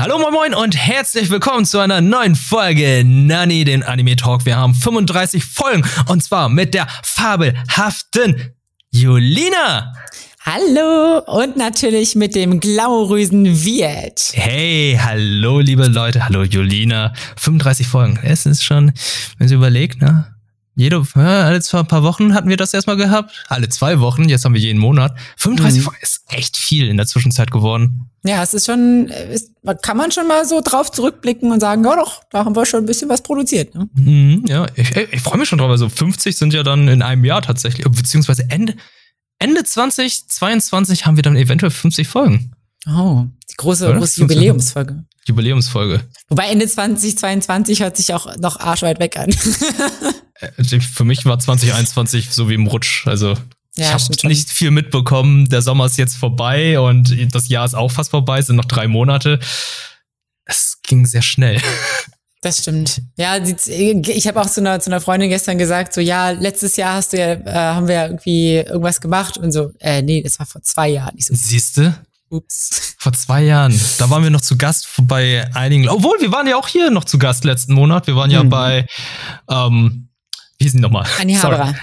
Hallo moin moin und herzlich willkommen zu einer neuen Folge Nani, den Anime Talk. Wir haben 35 Folgen und zwar mit der fabelhaften Julina. Hallo und natürlich mit dem glamourösen Viet. Hey, hallo liebe Leute, hallo Julina. 35 Folgen, es ist schon, wenn Sie überlegt, ne? Jede, alle zwei paar Wochen hatten wir das erstmal gehabt. Alle zwei Wochen, jetzt haben wir jeden Monat. 35 mhm. Folgen ist echt viel in der Zwischenzeit geworden. Ja, es ist schon, ist, kann man schon mal so drauf zurückblicken und sagen, ja doch, da haben wir schon ein bisschen was produziert. Ne? Mhm, ja, ich, ich freue mich schon drauf. Also 50 sind ja dann in einem Jahr tatsächlich, beziehungsweise Ende, Ende 2022 haben wir dann eventuell 50 Folgen. Oh, die große, große Jubiläumsfolge. Jubiläumsfolge. Wobei Ende 2022 hört sich auch noch arschweit weg an. Äh, für mich war 2021 so wie im Rutsch. Also ja, ich habe nicht viel mitbekommen. Der Sommer ist jetzt vorbei und das Jahr ist auch fast vorbei. Es sind noch drei Monate. Es ging sehr schnell. Das stimmt. Ja, ich habe auch zu einer, zu einer Freundin gestern gesagt, so ja, letztes Jahr hast du ja, äh, haben wir ja irgendwie irgendwas gemacht und so, äh, nee, das war vor zwei Jahren. So, Siehste? Ups. Vor zwei Jahren. Da waren wir noch zu Gast bei einigen. Obwohl, wir waren ja auch hier noch zu Gast letzten Monat. Wir waren ja mhm. bei, ähm, wie hieß die nochmal? Anni Haberer.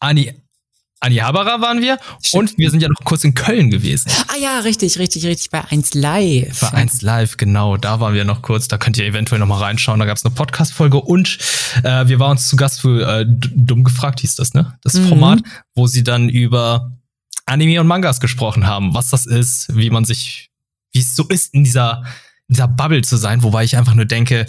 Anni, Anni Haberer waren wir Stimmt. und wir sind ja noch kurz in Köln gewesen. Ah ja, richtig, richtig, richtig, bei 1 Live. Bei 1 Live, genau, da waren wir noch kurz, da könnt ihr eventuell noch mal reinschauen, da gab es eine Podcast-Folge und äh, wir waren uns zu Gast für äh, Dumm gefragt hieß das, ne? Das mhm. Format, wo sie dann über Anime und Mangas gesprochen haben, was das ist, wie man sich, wie es so ist, in dieser, in dieser Bubble zu sein, wobei ich einfach nur denke,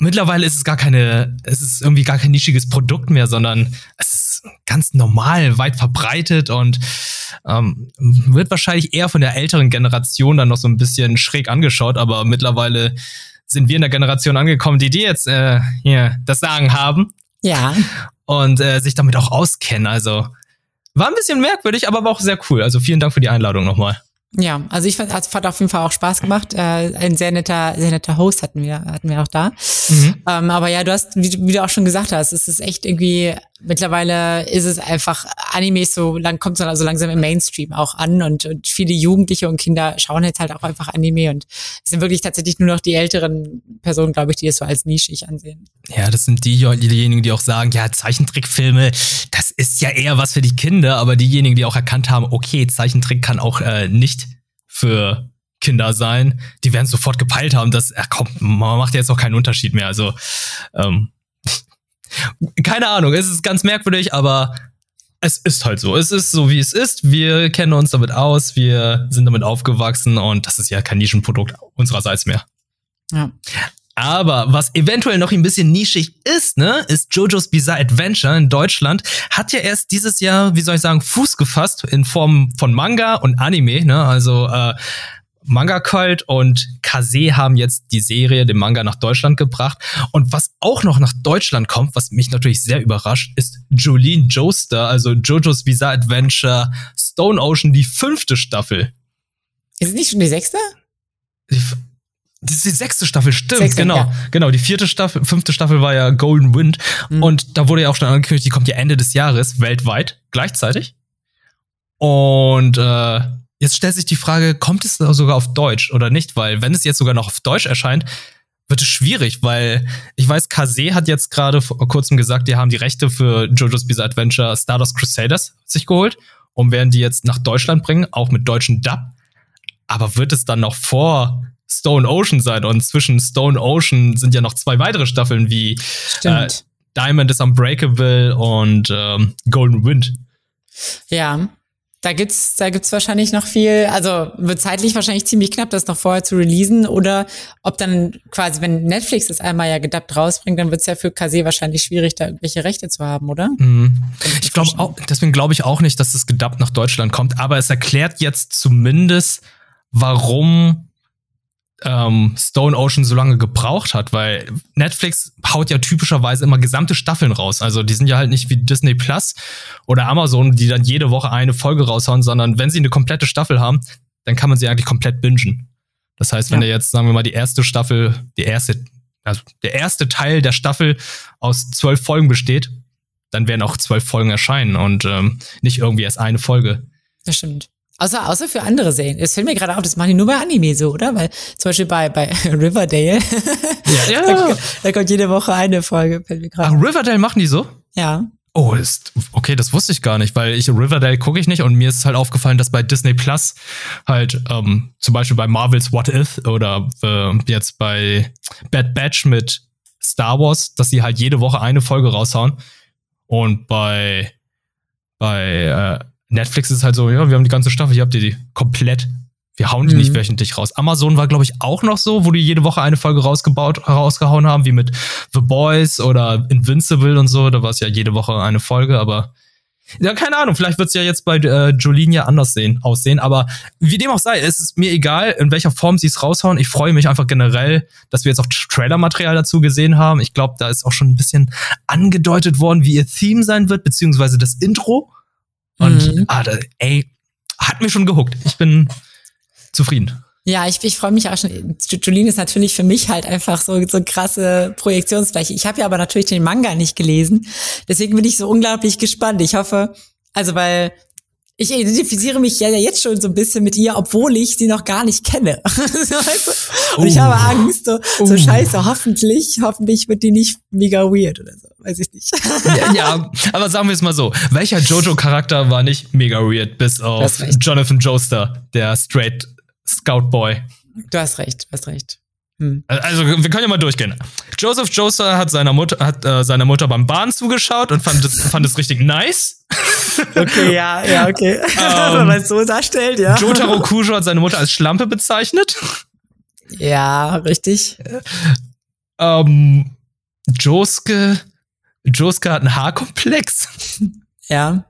mittlerweile ist es gar keine, es ist irgendwie gar kein nischiges Produkt mehr, sondern es ist ganz normal, weit verbreitet und ähm, wird wahrscheinlich eher von der älteren Generation dann noch so ein bisschen schräg angeschaut, aber mittlerweile sind wir in der Generation angekommen, die die jetzt äh, hier das Sagen haben. Ja. Und äh, sich damit auch auskennen. Also war ein bisschen merkwürdig, aber war auch sehr cool. Also vielen Dank für die Einladung nochmal. Ja, also ich fand, es hat auf jeden Fall auch Spaß gemacht. Äh, ein sehr netter, sehr netter Host hatten wir, hatten wir auch da. Mhm. Ähm, aber ja, du hast, wie, wie, du auch schon gesagt hast, es ist echt irgendwie, mittlerweile ist es einfach, Anime so lang, kommt so also langsam im Mainstream auch an und, und viele Jugendliche und Kinder schauen jetzt halt auch einfach Anime und es sind wirklich tatsächlich nur noch die älteren Personen, glaube ich, die es so als nischig ansehen. Ja, das sind die, diejenigen, die auch sagen, ja, Zeichentrickfilme, das ist ja eher was für die Kinder, aber diejenigen, die auch erkannt haben, okay, Zeichentrick kann auch äh, nicht für Kinder sein, die werden sofort gepeilt haben, dass, ach komm, man macht jetzt auch keinen Unterschied mehr. Also, ähm, keine Ahnung, es ist ganz merkwürdig, aber es ist halt so. Es ist so, wie es ist. Wir kennen uns damit aus, wir sind damit aufgewachsen und das ist ja kein Nischenprodukt unsererseits mehr. Ja. Aber was eventuell noch ein bisschen nischig ist, ne, ist JoJo's Bizarre Adventure in Deutschland. Hat ja erst dieses Jahr, wie soll ich sagen, Fuß gefasst in Form von Manga und Anime, ne? Also äh, Manga Cult und Kase haben jetzt die Serie, den Manga nach Deutschland gebracht. Und was auch noch nach Deutschland kommt, was mich natürlich sehr überrascht, ist Jolene Joestar, also JoJo's Bizarre Adventure Stone Ocean, die fünfte Staffel. Ist es nicht schon die sechste? Die, das ist die sechste Staffel, stimmt, sechste, genau. Ja. Genau, die vierte Staffel, fünfte Staffel war ja Golden Wind. Mhm. Und da wurde ja auch schon angekündigt, die kommt ja Ende des Jahres weltweit gleichzeitig. Und äh, jetzt stellt sich die Frage, kommt es sogar auf Deutsch oder nicht? Weil wenn es jetzt sogar noch auf Deutsch erscheint, wird es schwierig, weil ich weiß, Kase hat jetzt gerade vor kurzem gesagt, die haben die Rechte für JoJo's Bizarre Adventure Stardust Crusaders sich geholt und werden die jetzt nach Deutschland bringen, auch mit deutschen Dub. Aber wird es dann noch vor Stone Ocean sein. Und zwischen Stone Ocean sind ja noch zwei weitere Staffeln wie äh, Diamond is Unbreakable und ähm, Golden Wind. Ja, da gibt's, da gibt's wahrscheinlich noch viel, also wird zeitlich wahrscheinlich ziemlich knapp, das noch vorher zu releasen oder ob dann quasi, wenn Netflix das einmal ja gedubbt rausbringt, dann wird's ja für Kase wahrscheinlich schwierig, da irgendwelche Rechte zu haben, oder? Mhm. Ich glaube auch, deswegen glaube ich auch nicht, dass es gedubbt nach Deutschland kommt, aber es erklärt jetzt zumindest, warum ähm, Stone Ocean so lange gebraucht hat, weil Netflix haut ja typischerweise immer gesamte Staffeln raus. Also die sind ja halt nicht wie Disney Plus oder Amazon, die dann jede Woche eine Folge raushauen, sondern wenn sie eine komplette Staffel haben, dann kann man sie eigentlich komplett bingen. Das heißt, wenn ja. jetzt, sagen wir mal, die erste Staffel, die erste, also der erste Teil der Staffel aus zwölf Folgen besteht, dann werden auch zwölf Folgen erscheinen und ähm, nicht irgendwie erst eine Folge. Das stimmt. Außer, außer für andere Serien. Es fällt mir gerade auf, das machen die nur bei Anime so, oder? Weil zum Beispiel bei, bei Riverdale, ja. da, da, kommt jede Woche eine Folge, fällt mir gerade Ach, Riverdale machen die so? Ja. Oh, ist, okay, das wusste ich gar nicht, weil ich Riverdale gucke ich nicht und mir ist halt aufgefallen, dass bei Disney Plus halt ähm, zum Beispiel bei Marvels What If oder äh, jetzt bei Bad Batch mit Star Wars, dass sie halt jede Woche eine Folge raushauen und bei bei äh, Netflix ist halt so, ja, wir haben die ganze Staffel, hier habt ihr die komplett. Wir hauen die mhm. nicht wöchentlich raus. Amazon war, glaube ich, auch noch so, wo die jede Woche eine Folge rausgebaut, rausgehauen haben, wie mit The Boys oder Invincible und so. Da war es ja jede Woche eine Folge, aber ja, keine Ahnung, vielleicht wird es ja jetzt bei äh, Jolene ja anders sehen, aussehen. Aber wie dem auch sei, es ist mir egal, in welcher Form sie es raushauen. Ich freue mich einfach generell, dass wir jetzt auch Trailer-Material dazu gesehen haben. Ich glaube, da ist auch schon ein bisschen angedeutet worden, wie ihr Theme sein wird, beziehungsweise das Intro. Und mhm. ah, da, ey, hat mir schon gehuckt. Ich bin zufrieden. Ja, ich, ich freue mich auch schon. Jolene ist natürlich für mich halt einfach so so krasse Projektionsfläche. Ich habe ja aber natürlich den Manga nicht gelesen, deswegen bin ich so unglaublich gespannt. Ich hoffe, also weil ich identifiziere mich ja jetzt schon so ein bisschen mit ihr, obwohl ich sie noch gar nicht kenne. Und uh. ich habe Angst, so, uh. so scheiße, hoffentlich, hoffentlich wird die nicht mega weird oder so. Weiß ich nicht. ja, ja, aber sagen wir es mal so. Welcher Jojo-Charakter war nicht mega weird, bis auf Jonathan Joestar, der straight Scout Boy? Du hast recht, du hast recht. Hm. Also, wir können ja mal durchgehen. Joseph Joestar hat seiner Mutter, hat, äh, seiner Mutter beim Bahn zugeschaut und fand es, fand es richtig nice. Okay, ja, ja, okay. Ähm, Wenn man es so darstellt, ja. Jotaro Kujo hat seine Mutter als Schlampe bezeichnet. Ja, richtig. Ähm, Josuke, Josuke hat einen Haarkomplex. Ja.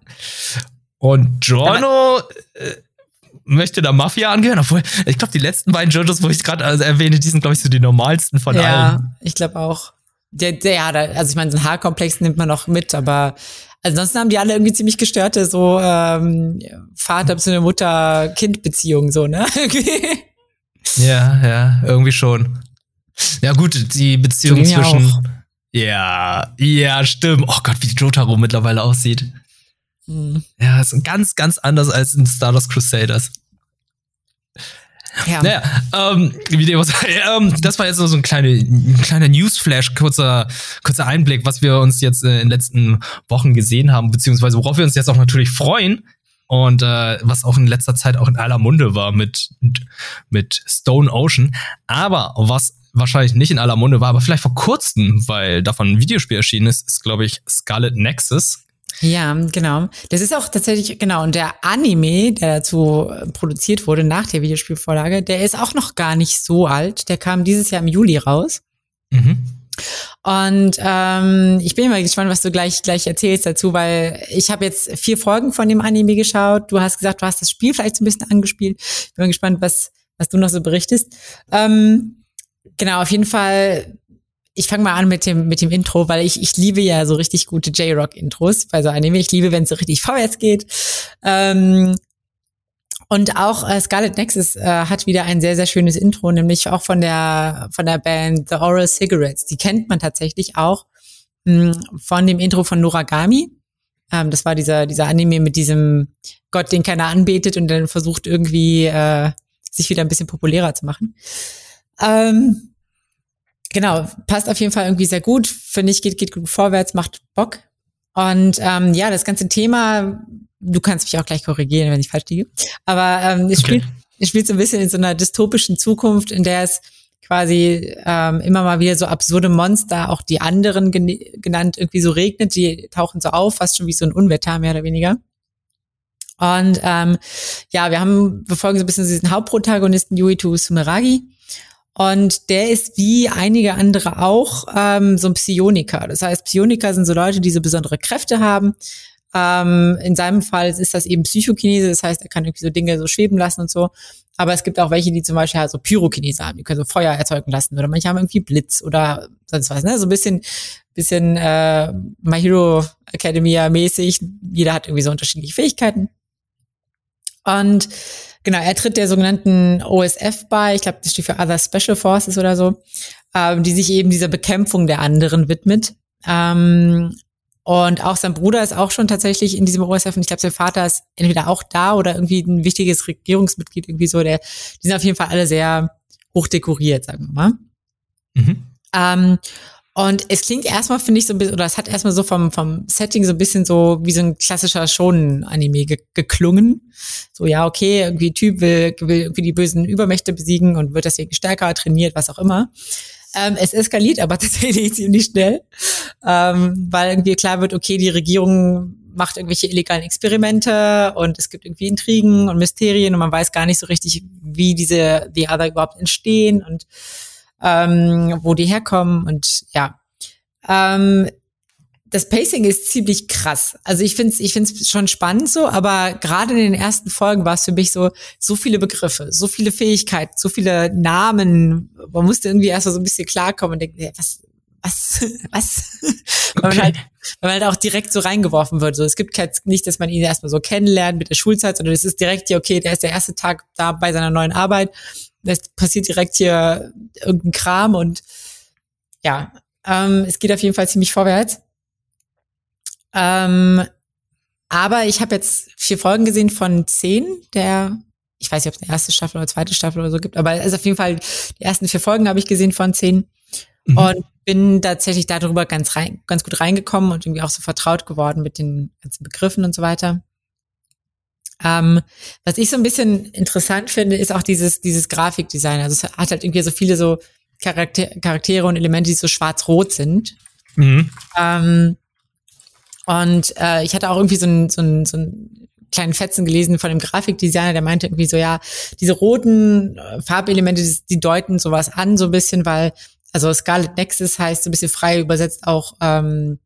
Und Giorno äh, möchte da Mafia angehören, obwohl ich glaube, die letzten beiden JoJos, wo ich gerade also erwähne, die sind, glaube ich, so die normalsten von ja, allen. Ja, ich glaube auch. Der, der, ja, also ich meine, so ein Haarkomplex nimmt man noch mit, aber ansonsten haben die alle irgendwie ziemlich gestörte so ähm, Vater bzw. Mutter-Kind-Beziehungen, so, ne? ja, ja, irgendwie schon. Ja, gut, die Beziehung zwischen. Auch. Ja, ja, stimmt. Oh Gott, wie Jotaro mittlerweile aussieht. Mhm. Ja, ist ganz, ganz anders als in Stardust Crusaders. Ja. Naja, ähm, wie dem was, ähm, das war jetzt nur so ein, kleine, ein kleiner Newsflash, kurzer, kurzer Einblick, was wir uns jetzt äh, in den letzten Wochen gesehen haben, beziehungsweise worauf wir uns jetzt auch natürlich freuen. Und äh, was auch in letzter Zeit auch in aller Munde war mit, mit Stone Ocean. Aber was wahrscheinlich nicht in aller Munde war, aber vielleicht vor kurzem, weil davon ein Videospiel erschienen ist, ist, glaube ich, Scarlet Nexus. Ja, genau. Das ist auch tatsächlich, genau, und der Anime, der dazu äh, produziert wurde nach der Videospielvorlage, der ist auch noch gar nicht so alt. Der kam dieses Jahr im Juli raus. Mhm. Und ähm, ich bin mal gespannt, was du gleich gleich erzählst dazu, weil ich habe jetzt vier Folgen von dem Anime geschaut. Du hast gesagt, du hast das Spiel vielleicht so ein bisschen angespielt. Ich bin mal gespannt, was was du noch so berichtest. Ähm, genau, auf jeden Fall ich fange mal an mit dem, mit dem Intro, weil ich, ich liebe ja so richtig gute J-Rock-Intros bei so Anime. Ich liebe, wenn es so richtig vorwärts geht. Ähm, und auch äh, Scarlet Nexus äh, hat wieder ein sehr, sehr schönes Intro, nämlich auch von der, von der Band The Oral Cigarettes. Die kennt man tatsächlich auch mh, hm, von dem Intro von Noragami. Ähm, das war dieser, dieser Anime mit diesem Gott, den keiner anbetet und dann versucht irgendwie äh, sich wieder ein bisschen populärer zu machen. Ähm, genau, passt auf jeden Fall irgendwie sehr gut. Finde ich, geht, geht gut vorwärts, macht Bock. Und ähm, ja, das ganze Thema, du kannst mich auch gleich korrigieren, wenn ich falsch liege. Aber ähm, es, okay. spielt, es spielt so ein bisschen in so einer dystopischen Zukunft, in der es quasi ähm, immer mal wieder so absurde Monster, auch die anderen gen genannt, irgendwie so regnet, die tauchen so auf, fast schon wie so ein Unwetter, mehr oder weniger. Und ähm, ja, wir haben, wir folgen so ein bisschen diesen Hauptprotagonisten Yuito Sumeragi, und der ist wie einige andere auch ähm, so ein Psioniker. Das heißt, Psioniker sind so Leute, die so besondere Kräfte haben. Ähm, in seinem Fall ist das eben Psychokinese, das heißt, er kann irgendwie so Dinge so schweben lassen und so. Aber es gibt auch welche, die zum Beispiel halt so Pyrokinese haben, die können so Feuer erzeugen lassen oder manche haben irgendwie Blitz oder sonst was, ne? So ein bisschen, bisschen äh, My Hero Academia mäßig. Jeder hat irgendwie so unterschiedliche Fähigkeiten. Und Genau, er tritt der sogenannten OSF bei, ich glaube, das steht für Other Special Forces oder so, ähm, die sich eben dieser Bekämpfung der anderen widmet. Ähm, und auch sein Bruder ist auch schon tatsächlich in diesem OSF und ich glaube, sein Vater ist entweder auch da oder irgendwie ein wichtiges Regierungsmitglied, irgendwie so. Der, die sind auf jeden Fall alle sehr hoch dekoriert, sagen wir mal. Mhm. Ähm, und es klingt erstmal, finde ich, so ein bisschen, oder es hat erstmal so vom, vom Setting so ein bisschen so wie so ein klassischer Shonen-Anime ge geklungen. So, ja, okay, irgendwie Typ will, will irgendwie die bösen Übermächte besiegen und wird deswegen stärker trainiert, was auch immer. Ähm, es eskaliert aber tatsächlich ziemlich schnell, ähm, weil irgendwie klar wird, okay, die Regierung macht irgendwelche illegalen Experimente und es gibt irgendwie Intrigen und Mysterien und man weiß gar nicht so richtig, wie diese The Other überhaupt entstehen und ähm, wo die herkommen und ja. Ähm, das Pacing ist ziemlich krass. Also ich finde es ich find's schon spannend so, aber gerade in den ersten Folgen war es für mich so, so viele Begriffe, so viele Fähigkeiten, so viele Namen. Man musste irgendwie erst mal so ein bisschen klarkommen und denken, was, was, was? Okay. weil, man halt, weil man halt auch direkt so reingeworfen wird. So, es gibt halt nicht, dass man ihn erstmal so kennenlernt mit der Schulzeit, sondern es ist direkt hier, okay, der ist der erste Tag da bei seiner neuen Arbeit. Es passiert direkt hier irgendein Kram und ja, ähm, es geht auf jeden Fall ziemlich vorwärts. Ähm, aber ich habe jetzt vier Folgen gesehen von zehn der, ich weiß nicht, ob es eine erste Staffel oder zweite Staffel oder so gibt, aber also auf jeden Fall die ersten vier Folgen habe ich gesehen von zehn mhm. und bin tatsächlich darüber ganz rein, ganz gut reingekommen und irgendwie auch so vertraut geworden mit den ganzen Begriffen und so weiter. Ähm, was ich so ein bisschen interessant finde, ist auch dieses, dieses Grafikdesign. Also es hat halt irgendwie so viele so Charakter Charaktere und Elemente, die so schwarz-rot sind. Mhm. Ähm, und äh, ich hatte auch irgendwie so einen so ein, so ein kleinen Fetzen gelesen von dem Grafikdesigner, der meinte irgendwie so, ja, diese roten äh, Farbelemente, die, die deuten sowas an, so ein bisschen, weil, also Scarlet Nexus heißt so ein bisschen frei übersetzt auch ähm,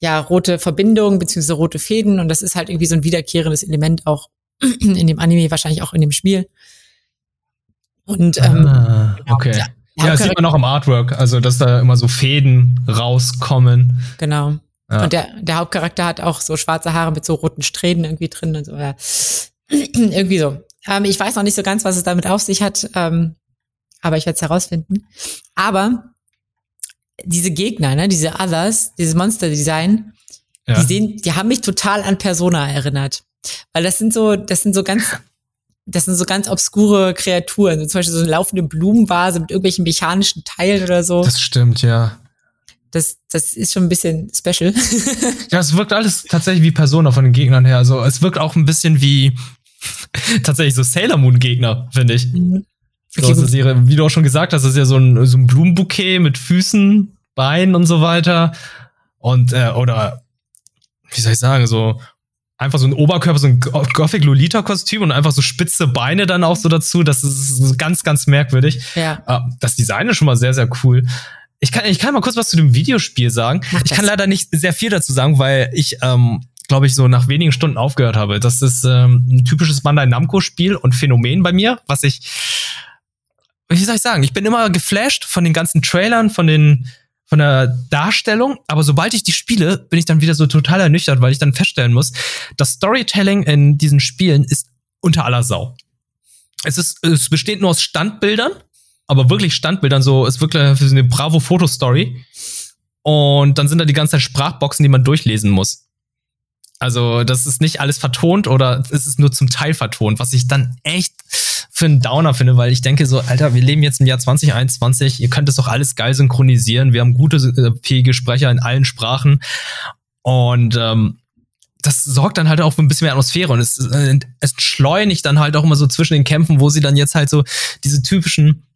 ja, rote Verbindungen beziehungsweise rote Fäden und das ist halt irgendwie so ein wiederkehrendes Element auch in dem Anime, wahrscheinlich auch in dem Spiel. Und ähm, ah, genau, okay. Ja, ja, das sieht man auch im Artwork, also dass da immer so Fäden rauskommen. Genau. Ja. Und der, der Hauptcharakter hat auch so schwarze Haare mit so roten Strähnen irgendwie drin und so. Ja. irgendwie so. Ähm, ich weiß noch nicht so ganz, was es damit auf sich hat, ähm, aber ich werde es herausfinden. Aber diese Gegner, ne, diese Others, dieses Monster-Design, ja. die sehen, die haben mich total an Persona erinnert. Weil das sind so, das sind so ganz, das sind so ganz obskure Kreaturen. So zum Beispiel so eine laufende Blumenvase mit irgendwelchen mechanischen Teilen oder so. Das stimmt, ja das, das ist schon ein bisschen special. ja, es wirkt alles tatsächlich wie Persona von den Gegnern her. Also es wirkt auch ein bisschen wie tatsächlich so Sailor Moon Gegner, finde ich. Mhm. Okay, so, ihre, wie du auch schon gesagt hast, das ist ja so ein, so ein Blumenbouquet mit Füßen, Beinen und so weiter. Und, äh, oder, wie soll ich sagen, so einfach so ein Oberkörper, so ein Gothic Lolita-Kostüm und einfach so spitze Beine dann auch so dazu. Das ist ganz, ganz merkwürdig. Ja. Äh, das Design ist schon mal sehr, sehr cool. Ich kann, ich kann mal kurz was zu dem Videospiel sagen. Ich kann leider nicht sehr viel dazu sagen, weil ich, ähm, glaube ich, so nach wenigen Stunden aufgehört habe. Das ist ähm, ein typisches Bandai Namco-Spiel und Phänomen bei mir, was ich, wie soll ich sagen, ich bin immer geflasht von den ganzen Trailern, von den von der Darstellung, aber sobald ich die spiele, bin ich dann wieder so total ernüchtert, weil ich dann feststellen muss, das Storytelling in diesen Spielen ist unter aller Sau. Es ist, es besteht nur aus Standbildern aber wirklich Standbildern, so, ist wirklich eine Bravo-Fotostory. Und dann sind da die ganze Zeit Sprachboxen, die man durchlesen muss. Also, das ist nicht alles vertont oder es ist nur zum Teil vertont, was ich dann echt für einen Downer finde, weil ich denke so, Alter, wir leben jetzt im Jahr 2021, ihr könnt es doch alles geil synchronisieren, wir haben gute, äh, fähige Sprecher in allen Sprachen und ähm, das sorgt dann halt auch für ein bisschen mehr Atmosphäre und es, äh, es schleunigt dann halt auch immer so zwischen den Kämpfen, wo sie dann jetzt halt so diese typischen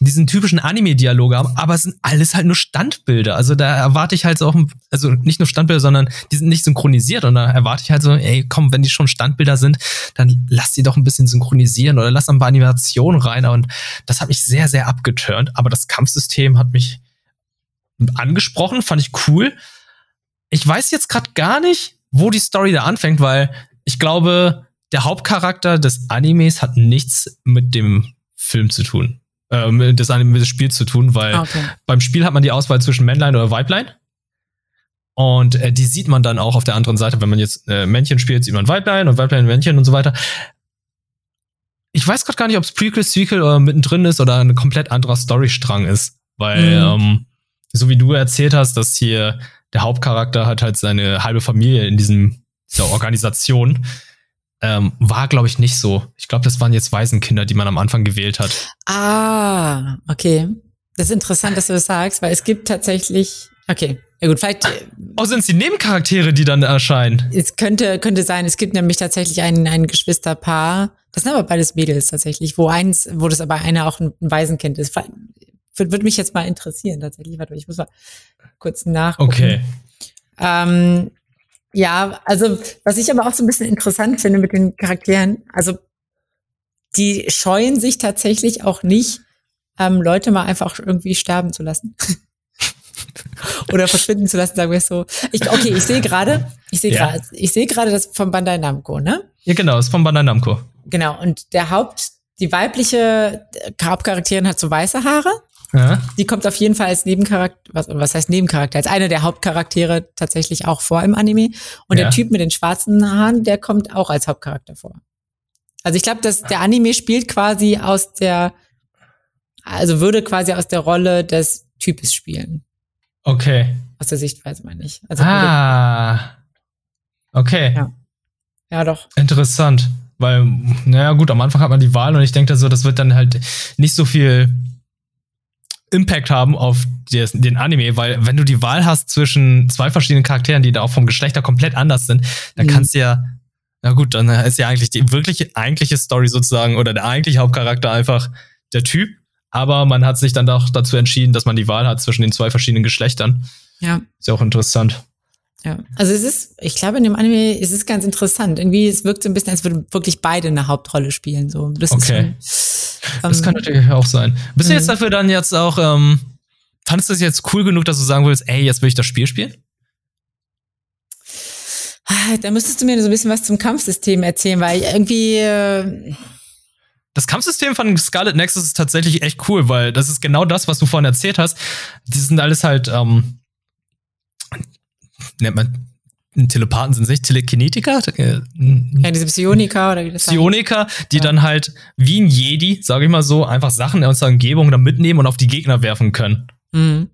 diesen typischen Anime-Dialog haben, aber es sind alles halt nur Standbilder. Also da erwarte ich halt so auch, also nicht nur Standbilder, sondern die sind nicht synchronisiert und da erwarte ich halt so, ey, komm, wenn die schon Standbilder sind, dann lass die doch ein bisschen synchronisieren oder lass ein paar Animationen rein und das hat mich sehr, sehr abgeturnt, aber das Kampfsystem hat mich angesprochen, fand ich cool. Ich weiß jetzt gerade gar nicht, wo die Story da anfängt, weil ich glaube, der Hauptcharakter des Animes hat nichts mit dem Film zu tun äh, das mit dem Spiel zu tun, weil ah, okay. beim Spiel hat man die Auswahl zwischen Männlein oder Weiblein. Und äh, die sieht man dann auch auf der anderen Seite, wenn man jetzt äh, Männchen spielt, sieht man Weiblein und Weiblein Männchen und so weiter. Ich weiß gerade gar nicht, ob es Prequel, Sequel oder mittendrin ist oder ein komplett anderer Storystrang ist. Weil, mhm. ähm, so wie du erzählt hast, dass hier der Hauptcharakter hat halt seine halbe Familie in diesem, dieser Organisation. Ähm, war, glaube ich, nicht so. Ich glaube, das waren jetzt Waisenkinder, die man am Anfang gewählt hat. Ah, okay. Das ist interessant, dass du das sagst, weil es gibt tatsächlich, okay, ja gut, vielleicht. Oh, sind es die Nebencharaktere, die dann erscheinen? Es könnte, könnte sein, es gibt nämlich tatsächlich ein, ein Geschwisterpaar, das sind aber beides Mädels tatsächlich, wo eins, wo das aber einer auch ein, ein Waisenkind ist. Würde mich jetzt mal interessieren, tatsächlich. Warte, ich muss mal kurz nachgucken. Okay. Ähm, ja, also was ich aber auch so ein bisschen interessant finde mit den Charakteren, also die scheuen sich tatsächlich auch nicht, ähm, Leute mal einfach irgendwie sterben zu lassen. Oder verschwinden zu lassen, sagen wir es so. Ich, okay, ich sehe gerade, ich sehe Ja. gerade, ich sehe gerade das von Bandai Namco, ne? Ja, genau, ist von Bandai Namco. Genau. Und der Haupt, die weibliche Hauptcharakterin hat so weiße Haare. Ja. Die kommt auf jeden Fall als Nebencharakter, was, was heißt Nebencharakter? Als einer der Hauptcharaktere tatsächlich auch vor im Anime. Und Ja. der Typ mit den schwarzen Haaren, der kommt auch als Hauptcharakter vor. Also ich glaube, dass der Anime spielt quasi aus der, also würde quasi aus der Rolle des Types spielen. Okay. Aus der Sichtweise meine ich. Also Ah. Okay. Ja. ja doch. Interessant. Weil, naja, gut, am Anfang hat man die Wahl und ich denke so, das wird dann halt nicht so viel Impact haben auf des, den Anime, weil wenn du die Wahl hast zwischen zwei verschiedenen Charakteren, die da auch vom Geschlechter komplett anders sind, dann Mhm. kannst du ja, na gut, dann ist ja eigentlich die wirkliche, eigentliche Story sozusagen oder der eigentliche Hauptcharakter einfach der Typ, aber man hat sich dann doch dazu entschieden, dass man die Wahl hat zwischen den zwei verschiedenen Geschlechtern. Ja. Ist ja auch interessant. Ja, also es ist, ich glaube, in dem Anime ist es ganz interessant. Irgendwie, es wirkt so ein bisschen, als würden wirklich beide eine Hauptrolle spielen. So, das Okay. schon, Das ähm, kann natürlich auch sein. Bist du Mhm. jetzt dafür dann jetzt auch, ähm, fandest du es jetzt cool genug, dass du sagen willst, ey, jetzt will ich das Spiel spielen? Ah, Da müsstest du mir so ein bisschen was zum Kampfsystem erzählen, weil irgendwie, äh, Das Kampfsystem von Scarlet Nexus ist tatsächlich echt cool, weil das ist genau das, was du vorhin erzählt hast. Die sind alles halt, ähm, nennt man, Telepathen sind es nicht, Telekinetiker? Ja, diese Psionika oder wie das heißt. Psioniker, die Ja. dann halt wie ein Jedi, sage ich mal so, einfach Sachen aus der Umgebung dann mitnehmen und auf die Gegner werfen können. Mhm.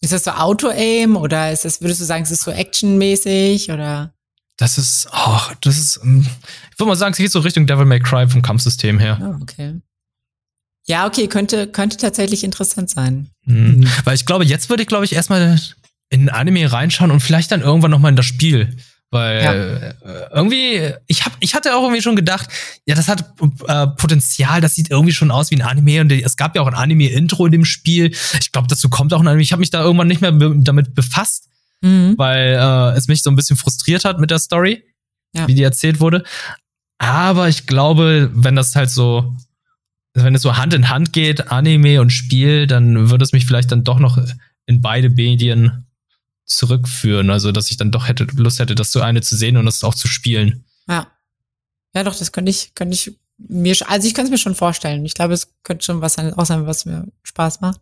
Ist das so Auto-Aim oder ist das, würdest du sagen, es ist so actionmäßig oder? Das ist, oh, das ist, ähm, ich würde mal sagen, es geht so Richtung Devil May Cry vom Kampfsystem her. Oh, okay. Ja, okay, könnte, könnte tatsächlich interessant sein. Mhm. Mhm. Weil ich glaube, jetzt würde ich, glaube ich, erstmal in ein Anime reinschauen und vielleicht dann irgendwann noch mal in das Spiel. Weil Ja. äh, irgendwie, ich hab, ich hatte auch irgendwie schon gedacht, ja, das hat äh, Potenzial, das sieht irgendwie schon aus wie ein Anime und es gab ja auch ein Anime-Intro in dem Spiel. Ich glaube, dazu kommt auch ein Anime. Ich habe mich da irgendwann nicht mehr be damit befasst, Mhm. weil äh, es mich so ein bisschen frustriert hat mit der Story, Ja. wie die erzählt wurde. Aber ich glaube, wenn das halt so, wenn es so Hand in Hand geht, Anime und Spiel, dann würde es mich vielleicht dann doch noch in beide Medien zurückführen. Also, dass ich dann doch hätte, Lust hätte, das so eine zu sehen und das auch zu spielen. Ja. Ja, doch, das könnte ich, könnte ich mir, also ich könnte es mir schon vorstellen. Ich glaube, es könnte schon was sein, auch sein, was mir Spaß macht.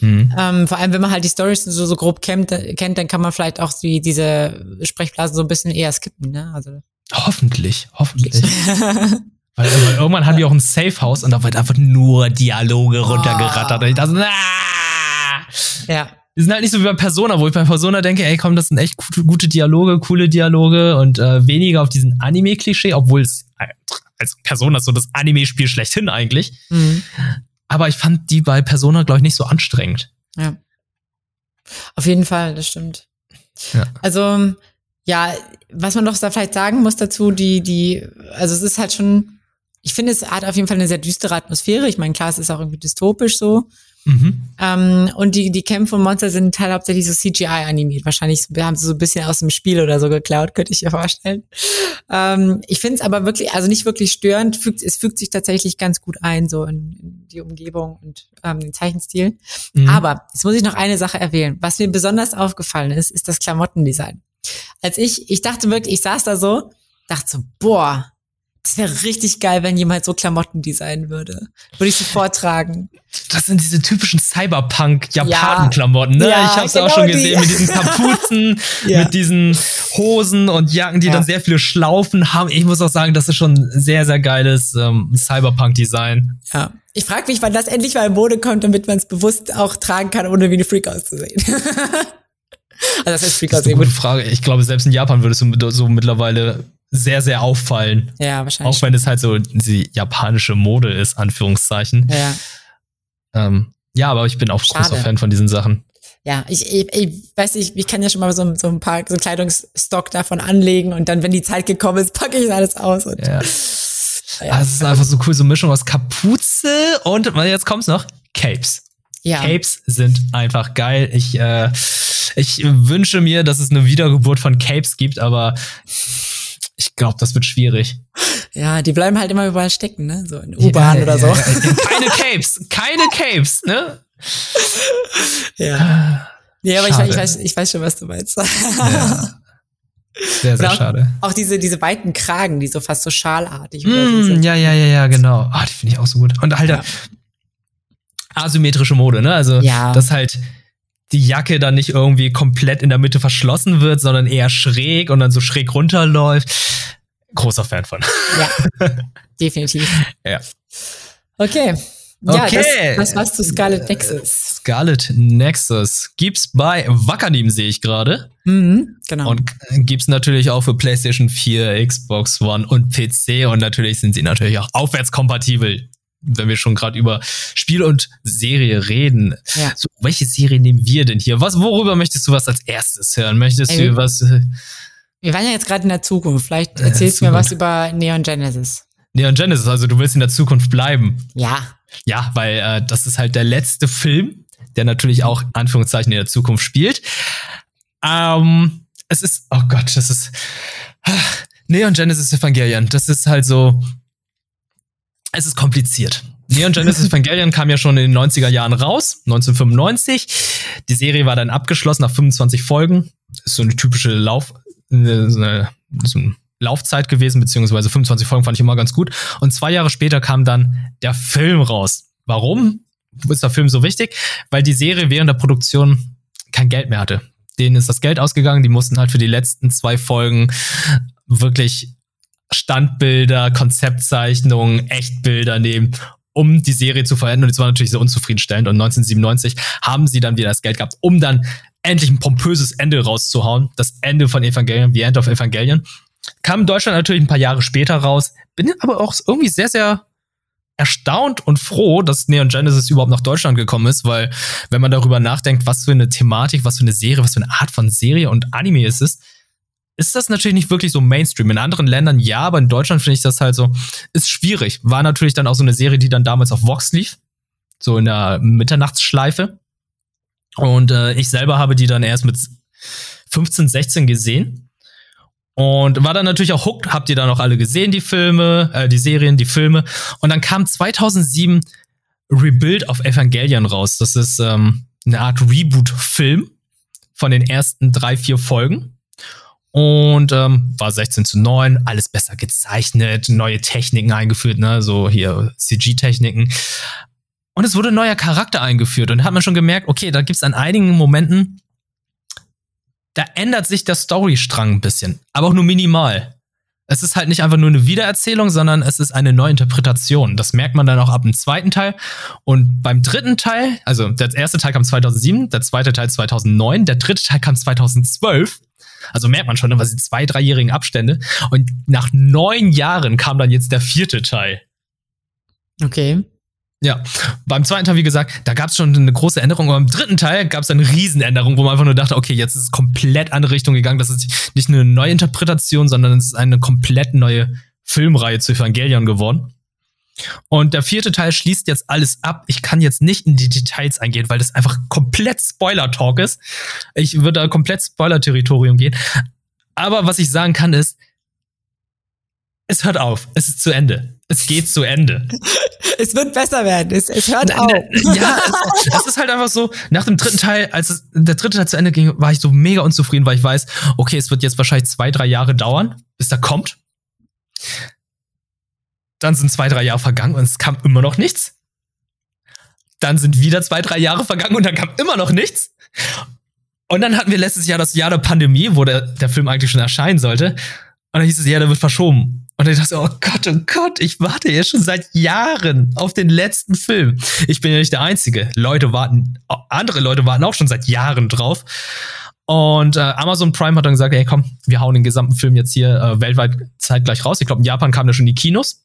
Mhm. Ähm, vor allem, wenn man halt die Stories so, so grob kennt, kennt, dann kann man vielleicht auch die, diese Sprechblasen so ein bisschen eher skippen, ne? Also. Hoffentlich, hoffentlich. Weil, weil irgendwann haben die auch ein Safe House und da wird einfach nur Dialoge runtergerattert. Und ich dachte, ah! ja. Die sind halt nicht so wie bei Persona, wo ich bei Persona denke, ey, komm, das sind echt gute, Dialoge, coole Dialoge und äh, weniger auf diesen Anime-Klischee, obwohl es äh, als Persona ist so das Anime-Spiel schlechthin eigentlich. Mhm. Aber ich fand die bei Persona, glaube ich, nicht so anstrengend. Ja. Auf jeden Fall, das stimmt. Ja. Also, ja, was man doch da vielleicht sagen muss dazu, die, die, also es ist halt schon, ich finde, es hat auf jeden Fall eine sehr düstere Atmosphäre. Ich meine, klar, es ist auch irgendwie dystopisch so. Mhm. Ähm, und die, die Kämpfe und Monster sind halt hauptsächlich so CGI animiert. Wahrscheinlich haben sie so ein bisschen aus dem Spiel oder so geklaut, könnte ich mir vorstellen. Ähm, ich finde es aber wirklich, also nicht wirklich störend. Fügt, es fügt sich tatsächlich ganz gut ein, so in, in die Umgebung und ähm, den Zeichenstil. Mhm. Aber jetzt muss ich noch eine Sache erwähnen. Was mir besonders aufgefallen ist, ist das Klamottendesign. Als ich, ich dachte wirklich, ich saß da so, dachte so, boah, das wäre richtig geil, wenn jemand so Klamotten designen würde. Würde ich sofort tragen. Das sind diese typischen Cyberpunk-Japanen-Klamotten, ne? Ja, ich hab's genau auch schon die. gesehen mit diesen Kapuzen, Ja. mit diesen Hosen und Jacken, die Ja. dann sehr viele Schlaufen haben. Ich muss auch sagen, das ist schon ein sehr, sehr geiles ähm, Cyberpunk-Design. Ja. Ich frage mich, wann das endlich mal in Mode kommt, damit man es bewusst auch tragen kann, ohne wie eine Freak auszusehen. Also das ist, das ist eine gute Frage. Ich glaube, selbst in Japan würde es so mittlerweile sehr, sehr auffallen. Ja, wahrscheinlich. Auch wenn es halt so die japanische Mode ist, Anführungszeichen. Ja. Ähm, ja, aber ich bin auch Schade. großer Fan von diesen Sachen. Ja, ich, ich, ich weiß nicht, ich kann ja schon mal so, so ein paar so Kleidungsstock davon anlegen und dann, wenn die Zeit gekommen ist, packe ich alles aus. Und, ja. ja. Also es ist einfach so cool, so eine Mischung aus Kapuze und, jetzt kommt's noch, Capes. Ja. Capes sind einfach geil. Ich, äh, ich wünsche mir, dass es eine Wiedergeburt von Capes gibt, aber ich glaube, das wird schwierig. Ja, die bleiben halt immer überall stecken, ne? So in U-Bahn ja, oder so. keine Capes, keine Capes, ne? Ja. Nee, aber ich, ich, weiß, ich weiß schon, was du meinst. Ja. Sehr, sehr auch, schade. Auch diese, diese weiten Kragen, die so fast so schalartig mm, sind. Ja, ja, ja, ja, genau. Ah, die finde ich auch so gut. Und halt ja. asymmetrische Mode, ne? Also, ja. dass halt die Jacke dann nicht irgendwie komplett in der Mitte verschlossen wird, sondern eher schräg und dann so schräg runterläuft. Großer Fan von. Ja, definitiv. Ja. Okay. Ja, okay. das, das war's zu Scarlet Nexus. Scarlet Nexus gibt's bei Wackernim, sehe ich gerade. Mhm, genau. Und gibt's natürlich auch für PlayStation 4, Xbox One und PC und natürlich sind sie natürlich auch aufwärtskompatibel wenn wir schon gerade über Spiel und Serie reden. Ja. So, welche Serie nehmen wir denn hier? Was, worüber möchtest du was als erstes hören? Möchtest Ey, du was? Äh, wir waren ja jetzt gerade in der Zukunft. Vielleicht äh, erzählst du mir was über Neon Genesis. Neon Genesis, also du willst in der Zukunft bleiben. Ja. Ja, weil äh, das ist halt der letzte Film, der natürlich auch Anführungszeichen in der Zukunft spielt. Ähm, es ist, oh Gott, das ist Neon Genesis Evangelion. Das ist halt so es ist kompliziert. Neon Genesis Evangelion kam ja schon in den 90er Jahren raus, 1995. Die Serie war dann abgeschlossen nach 25 Folgen. Ist so eine typische Lauf, eine, so eine Laufzeit gewesen, beziehungsweise 25 Folgen fand ich immer ganz gut. Und zwei Jahre später kam dann der Film raus. Warum ist der Film so wichtig? Weil die Serie während der Produktion kein Geld mehr hatte. Denen ist das Geld ausgegangen, die mussten halt für die letzten zwei Folgen wirklich Standbilder, Konzeptzeichnungen, Echtbilder nehmen, um die Serie zu verändern. Und es war natürlich sehr unzufriedenstellend. Und 1997 haben sie dann wieder das Geld gehabt, um dann endlich ein pompöses Ende rauszuhauen. Das Ende von Evangelion, The End of Evangelion. Kam in Deutschland natürlich ein paar Jahre später raus. Bin aber auch irgendwie sehr, sehr erstaunt und froh, dass Neon Genesis überhaupt nach Deutschland gekommen ist, weil wenn man darüber nachdenkt, was für eine Thematik, was für eine Serie, was für eine Art von Serie und Anime es ist, ist das natürlich nicht wirklich so Mainstream. In anderen Ländern ja, aber in Deutschland finde ich das halt so, ist schwierig. War natürlich dann auch so eine Serie, die dann damals auf Vox lief, so in der Mitternachtsschleife. Und äh, ich selber habe die dann erst mit 15, 16 gesehen. Und war dann natürlich auch hooked, habt ihr dann auch alle gesehen, die Filme, äh, die Serien, die Filme. Und dann kam 2007 Rebuild of Evangelion raus. Das ist ähm, eine Art Reboot-Film von den ersten drei, vier Folgen. Und ähm, war 16 zu 9, alles besser gezeichnet, neue Techniken eingeführt, ne, so hier CG-Techniken. Und es wurde ein neuer Charakter eingeführt. Und da hat man schon gemerkt, okay, da gibt es an einigen Momenten, da ändert sich der Storystrang ein bisschen, aber auch nur minimal. Es ist halt nicht einfach nur eine Wiedererzählung, sondern es ist eine Neuinterpretation. Das merkt man dann auch ab dem zweiten Teil. Und beim dritten Teil, also der erste Teil kam 2007, der zweite Teil 2009, der dritte Teil kam 2012. Also merkt man schon, ne, was sind zwei, dreijährigen Abstände. Und nach neun Jahren kam dann jetzt der vierte Teil. Okay. Ja, beim zweiten Teil, wie gesagt, da gab es schon eine große Änderung. Aber im dritten Teil gab es eine Riesenänderung, wo man einfach nur dachte, okay, jetzt ist es komplett andere Richtung gegangen. Das ist nicht eine neue Interpretation, sondern es ist eine komplett neue Filmreihe zu Evangelion geworden. Und der vierte Teil schließt jetzt alles ab. Ich kann jetzt nicht in die Details eingehen, weil das einfach komplett Spoiler-Talk ist. Ich würde da komplett Spoiler-Territorium gehen. Aber was ich sagen kann ist, es hört auf. Es ist zu Ende. Es geht zu Ende. Es wird besser werden. Es, es hört auf. Ja, es, es, ist halt einfach so, nach dem dritten Teil, als es, der dritte Teil zu Ende ging, war ich so mega unzufrieden, weil ich weiß, okay, es wird jetzt wahrscheinlich zwei, drei Jahre dauern, bis er kommt. Dann sind zwei, drei Jahre vergangen und es kam immer noch nichts. Dann sind wieder zwei, drei Jahre vergangen und dann kam immer noch nichts. Und dann hatten wir letztes Jahr das Jahr der Pandemie, wo der, der Film eigentlich schon erscheinen sollte. Und dann hieß es, ja, der wird verschoben. Und ich dachte, oh Gott, oh Gott, ich warte jetzt schon seit Jahren auf den letzten Film. Ich bin ja nicht der Einzige. Leute warten, andere Leute warten auch schon seit Jahren drauf. Und äh, Amazon Prime hat dann gesagt, hey komm, wir hauen den gesamten Film jetzt hier äh, weltweit zeitgleich raus. Ich glaube, in Japan kam der schon die Kinos.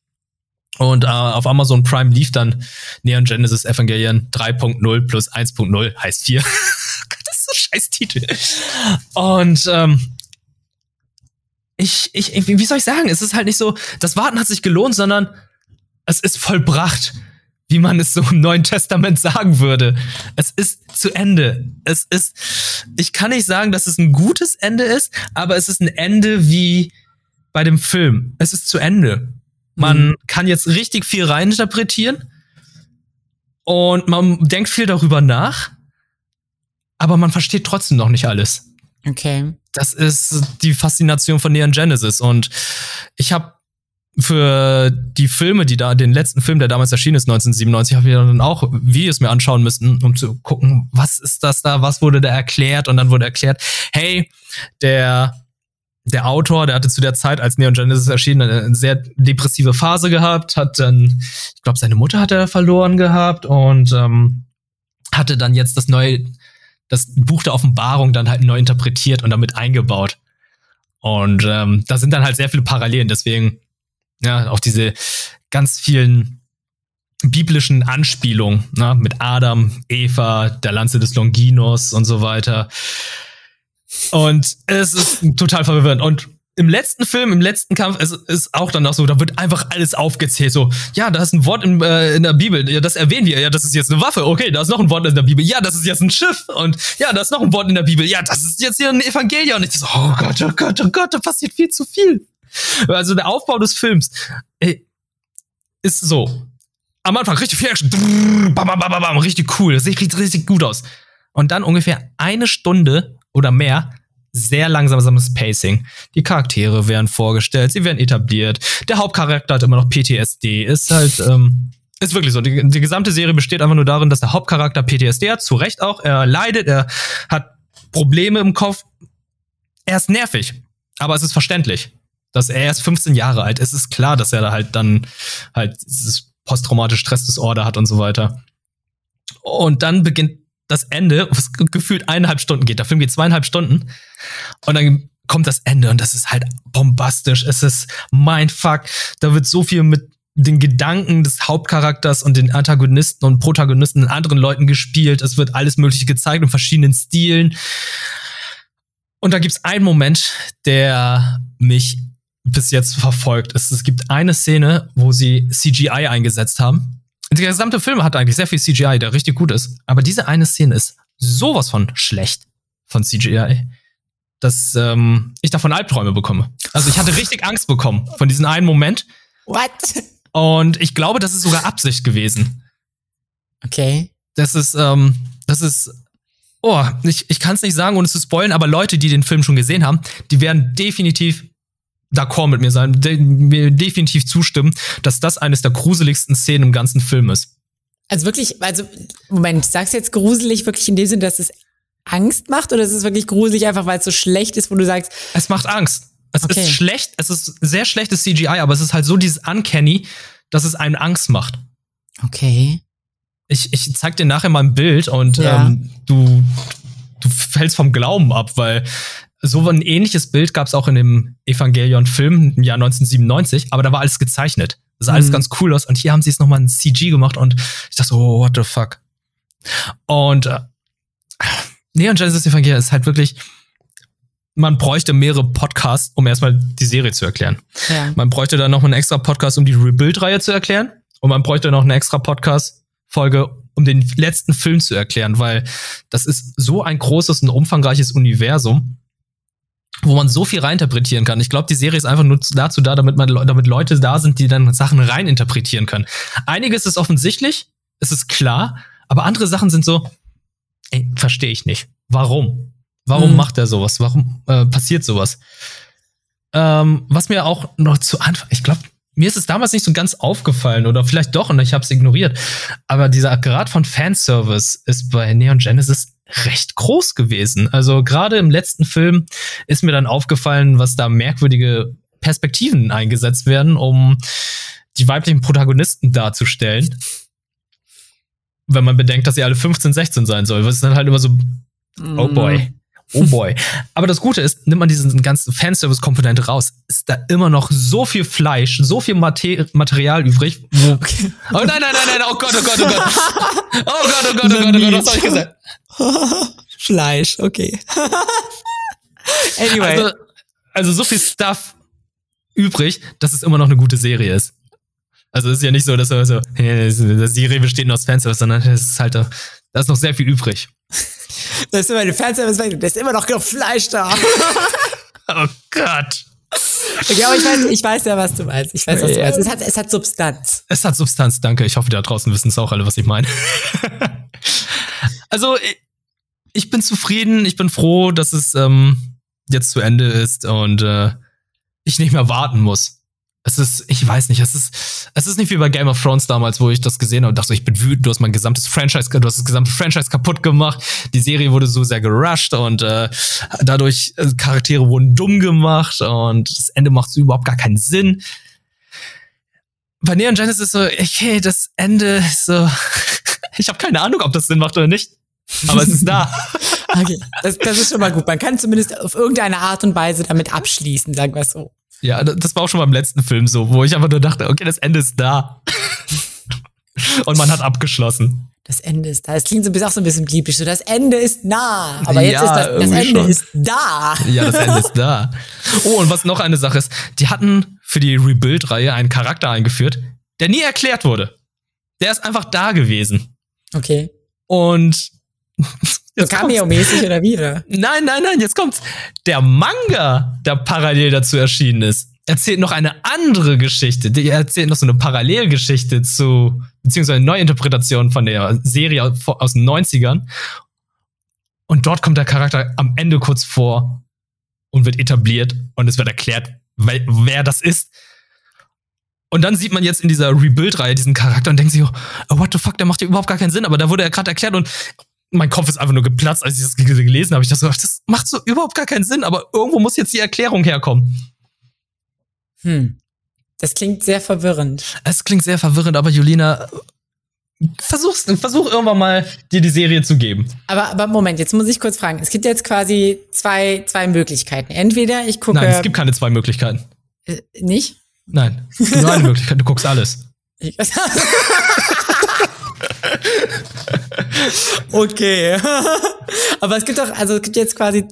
Und äh, auf Amazon Prime lief dann Neon Genesis Evangelion 3.0 plus 1.0 heißt 4. das ist so scheiß Titel. Und ähm, ich, ich, wie soll ich sagen, es ist halt nicht so, das Warten hat sich gelohnt, sondern es ist vollbracht, wie man es so im Neuen Testament sagen würde. Es ist zu Ende. Es ist, ich kann nicht sagen, dass es ein gutes Ende ist, aber es ist ein Ende wie bei dem Film. Es ist zu Ende. Man mhm. kann jetzt richtig viel reininterpretieren und man denkt viel darüber nach, aber man versteht trotzdem noch nicht alles. Okay. Das ist die Faszination von Neon Genesis und ich habe für die Filme, die da, den letzten Film, der damals erschienen ist, 1997, habe ich dann auch Videos mir anschauen müssen, um zu gucken, was ist das da, was wurde da erklärt und dann wurde erklärt, hey, der der Autor, der hatte zu der Zeit, als Neon Genesis erschien, eine sehr depressive Phase gehabt, hat dann, ich glaube, seine Mutter hat er verloren gehabt und ähm, hatte dann jetzt das neue, das Buch der Offenbarung dann halt neu interpretiert und damit eingebaut. Und ähm, da sind dann halt sehr viele Parallelen, deswegen, ja, auch diese ganz vielen biblischen Anspielungen, ne, mit Adam, Eva, der Lanze des Longinus und so weiter. Und es ist total verwirrend. Und im letzten Film, im letzten Kampf, es ist auch dann auch so, da wird einfach alles aufgezählt. So, ja, da ist ein Wort in, äh, in der Bibel, ja, das erwähnen wir, ja, das ist jetzt eine Waffe, okay, da ist noch ein Wort in der Bibel, ja, das ist jetzt ein Schiff und ja, da ist noch ein Wort in der Bibel, ja, das ist jetzt hier ein Evangelium. Und ich so, oh Gott, oh Gott, oh Gott, da passiert viel zu viel. Also der Aufbau des Films ey, ist so. Am Anfang richtig viel Action, bam, bam, bam, bam, richtig cool, das sieht richtig gut aus. Und dann ungefähr eine Stunde oder mehr sehr langsames Pacing. Die Charaktere werden vorgestellt, sie werden etabliert. Der Hauptcharakter hat immer noch PTSD. Ist halt, ähm, ist wirklich so. Die, die gesamte Serie besteht einfach nur darin, dass der Hauptcharakter PTSD hat, zu Recht auch. Er leidet, er hat Probleme im Kopf. Er ist nervig, aber es ist verständlich. Dass er erst 15 Jahre alt ist, ist klar, dass er da halt dann halt dieses posttraumatische Stressdisorder hat und so weiter. Und dann beginnt das Ende, was gefühlt eineinhalb Stunden geht. Der Film geht zweieinhalb Stunden. Und dann kommt das Ende und das ist halt bombastisch. Es ist Mindfuck. Da wird so viel mit den Gedanken des Hauptcharakters und den Antagonisten und Protagonisten und anderen Leuten gespielt. Es wird alles Mögliche gezeigt in verschiedenen Stilen. Und da gibt's einen Moment, der mich bis jetzt verfolgt. Es, es gibt eine Szene, wo sie CGI eingesetzt haben der gesamte Film hat eigentlich sehr viel CGI, der richtig gut ist. Aber diese eine Szene ist sowas von schlecht von CGI, dass ähm, ich davon Albträume bekomme. Also ich hatte richtig Angst bekommen von diesem einen Moment. What? Und ich glaube, das ist sogar Absicht gewesen. Okay. Das ist, ähm, das ist, oh, ich, ich kann es nicht sagen, ohne zu spoilen, aber Leute, die den Film schon gesehen haben, die werden definitiv d'accord mit mir sein, de mir definitiv zustimmen, dass das eines der gruseligsten Szenen im ganzen Film ist. Also wirklich, also Moment, sagst du jetzt gruselig wirklich in dem Sinne, dass es Angst macht oder ist es wirklich gruselig einfach, weil es so schlecht ist, wo du sagst, es macht Angst. Es okay. ist schlecht, es ist sehr schlechtes CGI, aber es ist halt so dieses Uncanny, dass es einen Angst macht. Okay. Ich, ich zeig dir nachher mal ein Bild und ja. ähm, du, du fällst vom Glauben ab, weil so ein ähnliches Bild gab es auch in dem Evangelion-Film im Jahr 1997, aber da war alles gezeichnet. Das sah mhm. alles ganz cool aus. Und hier haben sie es nochmal in CG gemacht und ich dachte so, oh, what the fuck. Und äh, Neon Genesis Evangelion ist halt wirklich, man bräuchte mehrere Podcasts, um erstmal die Serie zu erklären. Ja. Man bräuchte dann noch einen extra Podcast, um die Rebuild-Reihe zu erklären. Und man bräuchte noch eine extra Podcast-Folge, um den letzten Film zu erklären, weil das ist so ein großes und umfangreiches Universum wo man so viel reinterpretieren kann. Ich glaube, die Serie ist einfach nur dazu da, damit man, damit Leute da sind, die dann Sachen reininterpretieren können. Einiges ist offensichtlich, es ist klar, aber andere Sachen sind so, verstehe ich nicht. Warum? Warum mhm. macht er sowas? Warum äh, passiert sowas? Ähm, was mir auch noch zu Anfang, ich glaube, mir ist es damals nicht so ganz aufgefallen oder vielleicht doch und ich habe es ignoriert. Aber dieser Grad von Fanservice ist bei Neon Genesis recht groß gewesen. Also gerade im letzten Film ist mir dann aufgefallen, was da merkwürdige Perspektiven eingesetzt werden, um die weiblichen Protagonisten darzustellen. Wenn man bedenkt, dass sie alle 15, 16 sein soll. Was ist dann halt immer so, oh boy. Oh boy. Aber das Gute ist, nimmt man diesen ganzen Fanservice-Komponente raus, ist da immer noch so viel Fleisch, so viel Mater Material übrig. Okay. Oh nein, nein, nein, nein, oh Gott, oh Gott, oh Gott. Oh Gott, oh Gott, oh Gott, oh Gott, was soll ich gesagt? Fleisch, okay. anyway. Also, also so viel Stuff übrig, dass es immer noch eine gute Serie ist. Also es ist ja nicht so, dass so, so die Serie besteht nur aus Fanservice, sondern es ist halt, da ist noch sehr viel übrig. Da ist immer eine Fanservice weg, da ist immer noch genug Fleisch da. oh Gott. Okay, aber ich weiß, ich weiß ja, was du meinst. Ich weiß, was du meinst. Es hat, es hat Substanz. Es hat Substanz, danke. Ich hoffe, da draußen wissen es auch alle, was ich meine. also, ich bin zufrieden, ich bin froh, dass es ähm, jetzt zu Ende ist und äh, ich nicht mehr warten muss es ist, ich weiß nicht, es ist, es ist nicht wie bei Game of Thrones damals, wo ich das gesehen habe und dachte, ich bin wütend, du hast mein gesamtes Franchise, du hast das gesamte Franchise kaputt gemacht. Die Serie wurde so sehr gerusht und äh, dadurch äh, Charaktere wurden dumm gemacht und das Ende macht überhaupt gar keinen Sinn. Bei Neon Genesis ist so, okay, das Ende ist so, ich habe keine Ahnung, ob das Sinn macht oder nicht. Aber es ist da. okay, das, das ist schon mal gut. Man kann zumindest auf irgendeine Art und Weise damit abschließen, sagen wir so. Ja, das war auch schon beim letzten Film so, wo ich einfach nur dachte, okay, das Ende ist da. Und man hat abgeschlossen. Das Ende ist da. Es klingt so ein bisschen auch so ein bisschen liebisch. So, das Ende ist nah. Aber jetzt ja, ist das, das Ende schon. ist da. Ja, das Ende ist da. Oh, und was noch eine Sache ist, die hatten für die Rebuild-Reihe einen Charakter eingeführt, der nie erklärt wurde. Der ist einfach da gewesen. Okay. Und Cameo-mäßig oder wie? Oder? Nein, nein, nein, jetzt kommt's. Der Manga, der parallel dazu erschienen ist, erzählt noch eine andere Geschichte. Der erzählt noch so eine Parallelgeschichte zu, beziehungsweise eine Neuinterpretation von der Serie aus den 90ern. Und dort kommt der Charakter am Ende kurz vor und wird etabliert und es wird erklärt, wer, wer das ist. Und dann sieht man jetzt in dieser Rebuild-Reihe diesen Charakter und denkt sich, oh, what the fuck, der macht ja überhaupt gar keinen Sinn, aber da wurde er gerade erklärt und mein Kopf ist einfach nur geplatzt, als ich das gelesen habe. Ich dachte das macht so überhaupt gar keinen Sinn, aber irgendwo muss jetzt die Erklärung herkommen. Hm. Das klingt sehr verwirrend. Es klingt sehr verwirrend, aber Julina, versuch's, versuch irgendwann mal, dir die Serie zu geben. Aber, aber Moment, jetzt muss ich kurz fragen. Es gibt jetzt quasi zwei, zwei Möglichkeiten. Entweder ich gucke. Nein, es gibt keine zwei Möglichkeiten. Äh, nicht? Nein, es gibt nur eine Möglichkeit. Du guckst alles. okay. Aber es gibt doch, also es gibt jetzt quasi,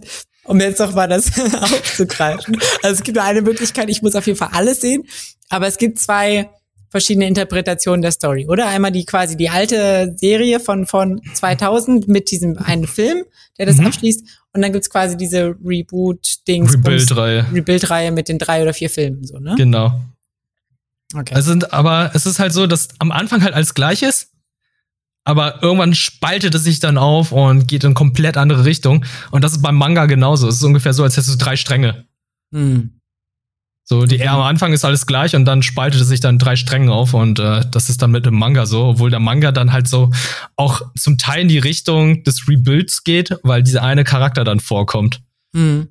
um jetzt noch mal das aufzugreifen. Also es gibt nur eine Möglichkeit, ich muss auf jeden Fall alles sehen. Aber es gibt zwei verschiedene Interpretationen der Story, oder? Einmal die quasi die alte Serie von, von 2000 mit diesem einen Film, der das mhm. abschließt. Und dann gibt's quasi diese Reboot-Dings. Rebuild-Reihe. Rebuild-Reihe mit den drei oder vier Filmen, so, ne? Genau. Okay. Also, aber es ist halt so, dass am Anfang halt alles gleich ist aber irgendwann spaltet es sich dann auf und geht in komplett andere Richtung. Und das ist beim Manga genauso. Es ist ungefähr so, als hättest du drei Stränge. Hm. So, die mhm. am Anfang ist alles gleich und dann spaltet es sich dann drei Stränge auf und äh, das ist dann mit dem Manga so, obwohl der Manga dann halt so auch zum Teil in die Richtung des Rebuilds geht, weil dieser eine Charakter dann vorkommt. Mhm.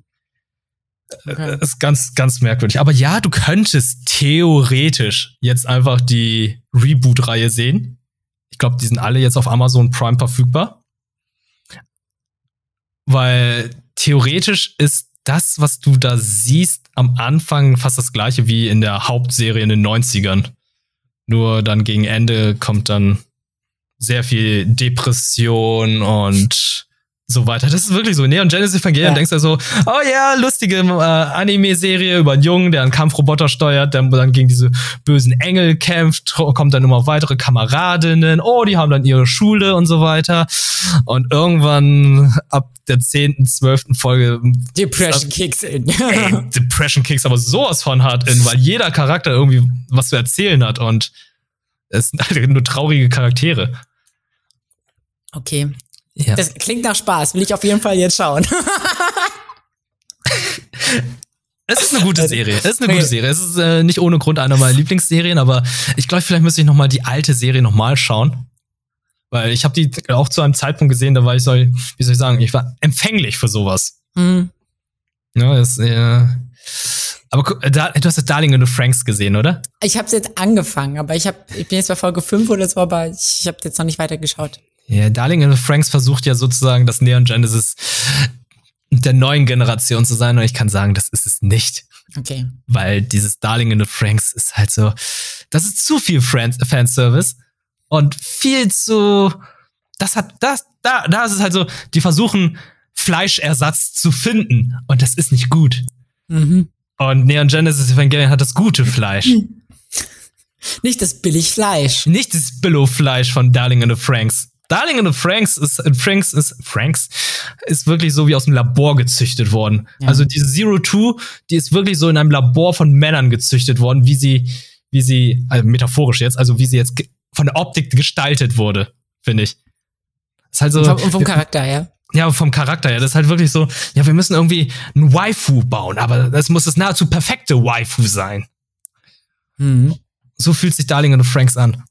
Okay. Das ist ganz, ganz merkwürdig. Aber ja, du könntest theoretisch jetzt einfach die Reboot-Reihe sehen ich glaube, die sind alle jetzt auf Amazon Prime verfügbar. Weil theoretisch ist das, was du da siehst, am Anfang fast das gleiche wie in der Hauptserie in den 90ern. Nur dann gegen Ende kommt dann sehr viel Depression und so weiter. Das ist wirklich so. Neon Genesis Evangelion ja. denkst du so, oh ja, lustige äh, Anime-Serie über einen Jungen, der einen Kampfroboter steuert, der dann gegen diese bösen Engel kämpft, kommt dann immer weitere Kameradinnen, oh, die haben dann ihre Schule und so weiter. Und irgendwann ab der zehnten, zwölften Folge Depression Kicks in. ey, Depression Kicks aber sowas von hart in, weil jeder Charakter irgendwie was zu erzählen hat und es sind halt nur traurige Charaktere. Okay, ja. Das klingt nach Spaß, will ich auf jeden Fall jetzt schauen. Es ist eine gute Serie. Es ist eine gute Serie. Es ist äh, nicht ohne Grund einer meiner Lieblingsserien, aber ich glaube, vielleicht müsste ich noch mal die alte Serie noch mal schauen, weil ich habe die auch zu einem Zeitpunkt gesehen, da war ich so, wie soll ich sagen, ich war empfänglich für sowas. Mhm. Ja, das, äh, aber da, du hast das Darling und the Franks gesehen, oder? Ich habe es jetzt angefangen, aber ich habe, ich bin jetzt bei Folge 5 oder so, aber ich, ich habe jetzt noch nicht weiter geschaut. Ja, Darling Franks versucht ja sozusagen das Neon Genesis der neuen Generation zu sein und ich kann sagen, das ist es nicht. Okay. Weil dieses Darling in the Franks ist halt so, das ist zu viel Fanservice und viel zu, das hat, das, da, da ist es halt so, die versuchen Fleischersatz zu finden und das ist nicht gut. Mhm. Und Neon Genesis Evangelion hat das gute Fleisch. Nicht das Billigfleisch. Nicht das Billo-Fleisch von Darling in the Franks. Darling in the Franks ist, Franks ist, Franks ist wirklich so wie aus dem Labor gezüchtet worden. Ja. Also diese Zero Two, die ist wirklich so in einem Labor von Männern gezüchtet worden, wie sie, wie sie, also metaphorisch jetzt, also wie sie jetzt von der Optik gestaltet wurde, finde ich. Ist halt so. Und vom, vom Charakter, ja. Ja, vom Charakter, ja. Das ist halt wirklich so, ja, wir müssen irgendwie ein Waifu bauen, aber das muss das nahezu perfekte Waifu sein. Mhm. So fühlt sich Darling in the Franks an.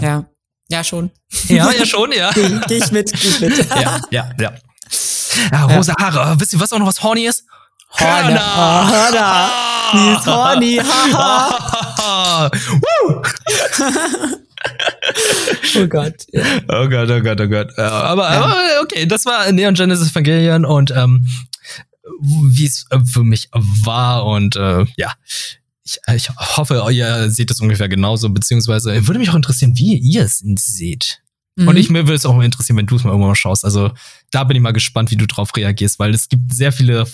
Ja. Ja, schon. Ja, ja, schon, ja. Geh, geh ich mit, geh ich mit. ja, ja, ja. Ja, rosa Haare. Wisst ihr, was auch noch was horny ist? Hörner. Oh, Hörner. Die ist horny. Haha. oh Gott. Ja. Oh Gott, oh Gott, oh Gott. Aber, ja. aber okay, das war Neon Genesis Evangelion und ähm, wie es äh, für mich war und äh, ja, ich, äh, ich hoffe, ihr seht es ungefähr genauso, beziehungsweise würde mich auch interessieren, wie ihr es seht. Mhm. Und ich mir würde es auch mal interessieren, wenn du es mal irgendwann mal schaust. Also da bin ich mal gespannt, wie du drauf reagierst, weil es gibt sehr viele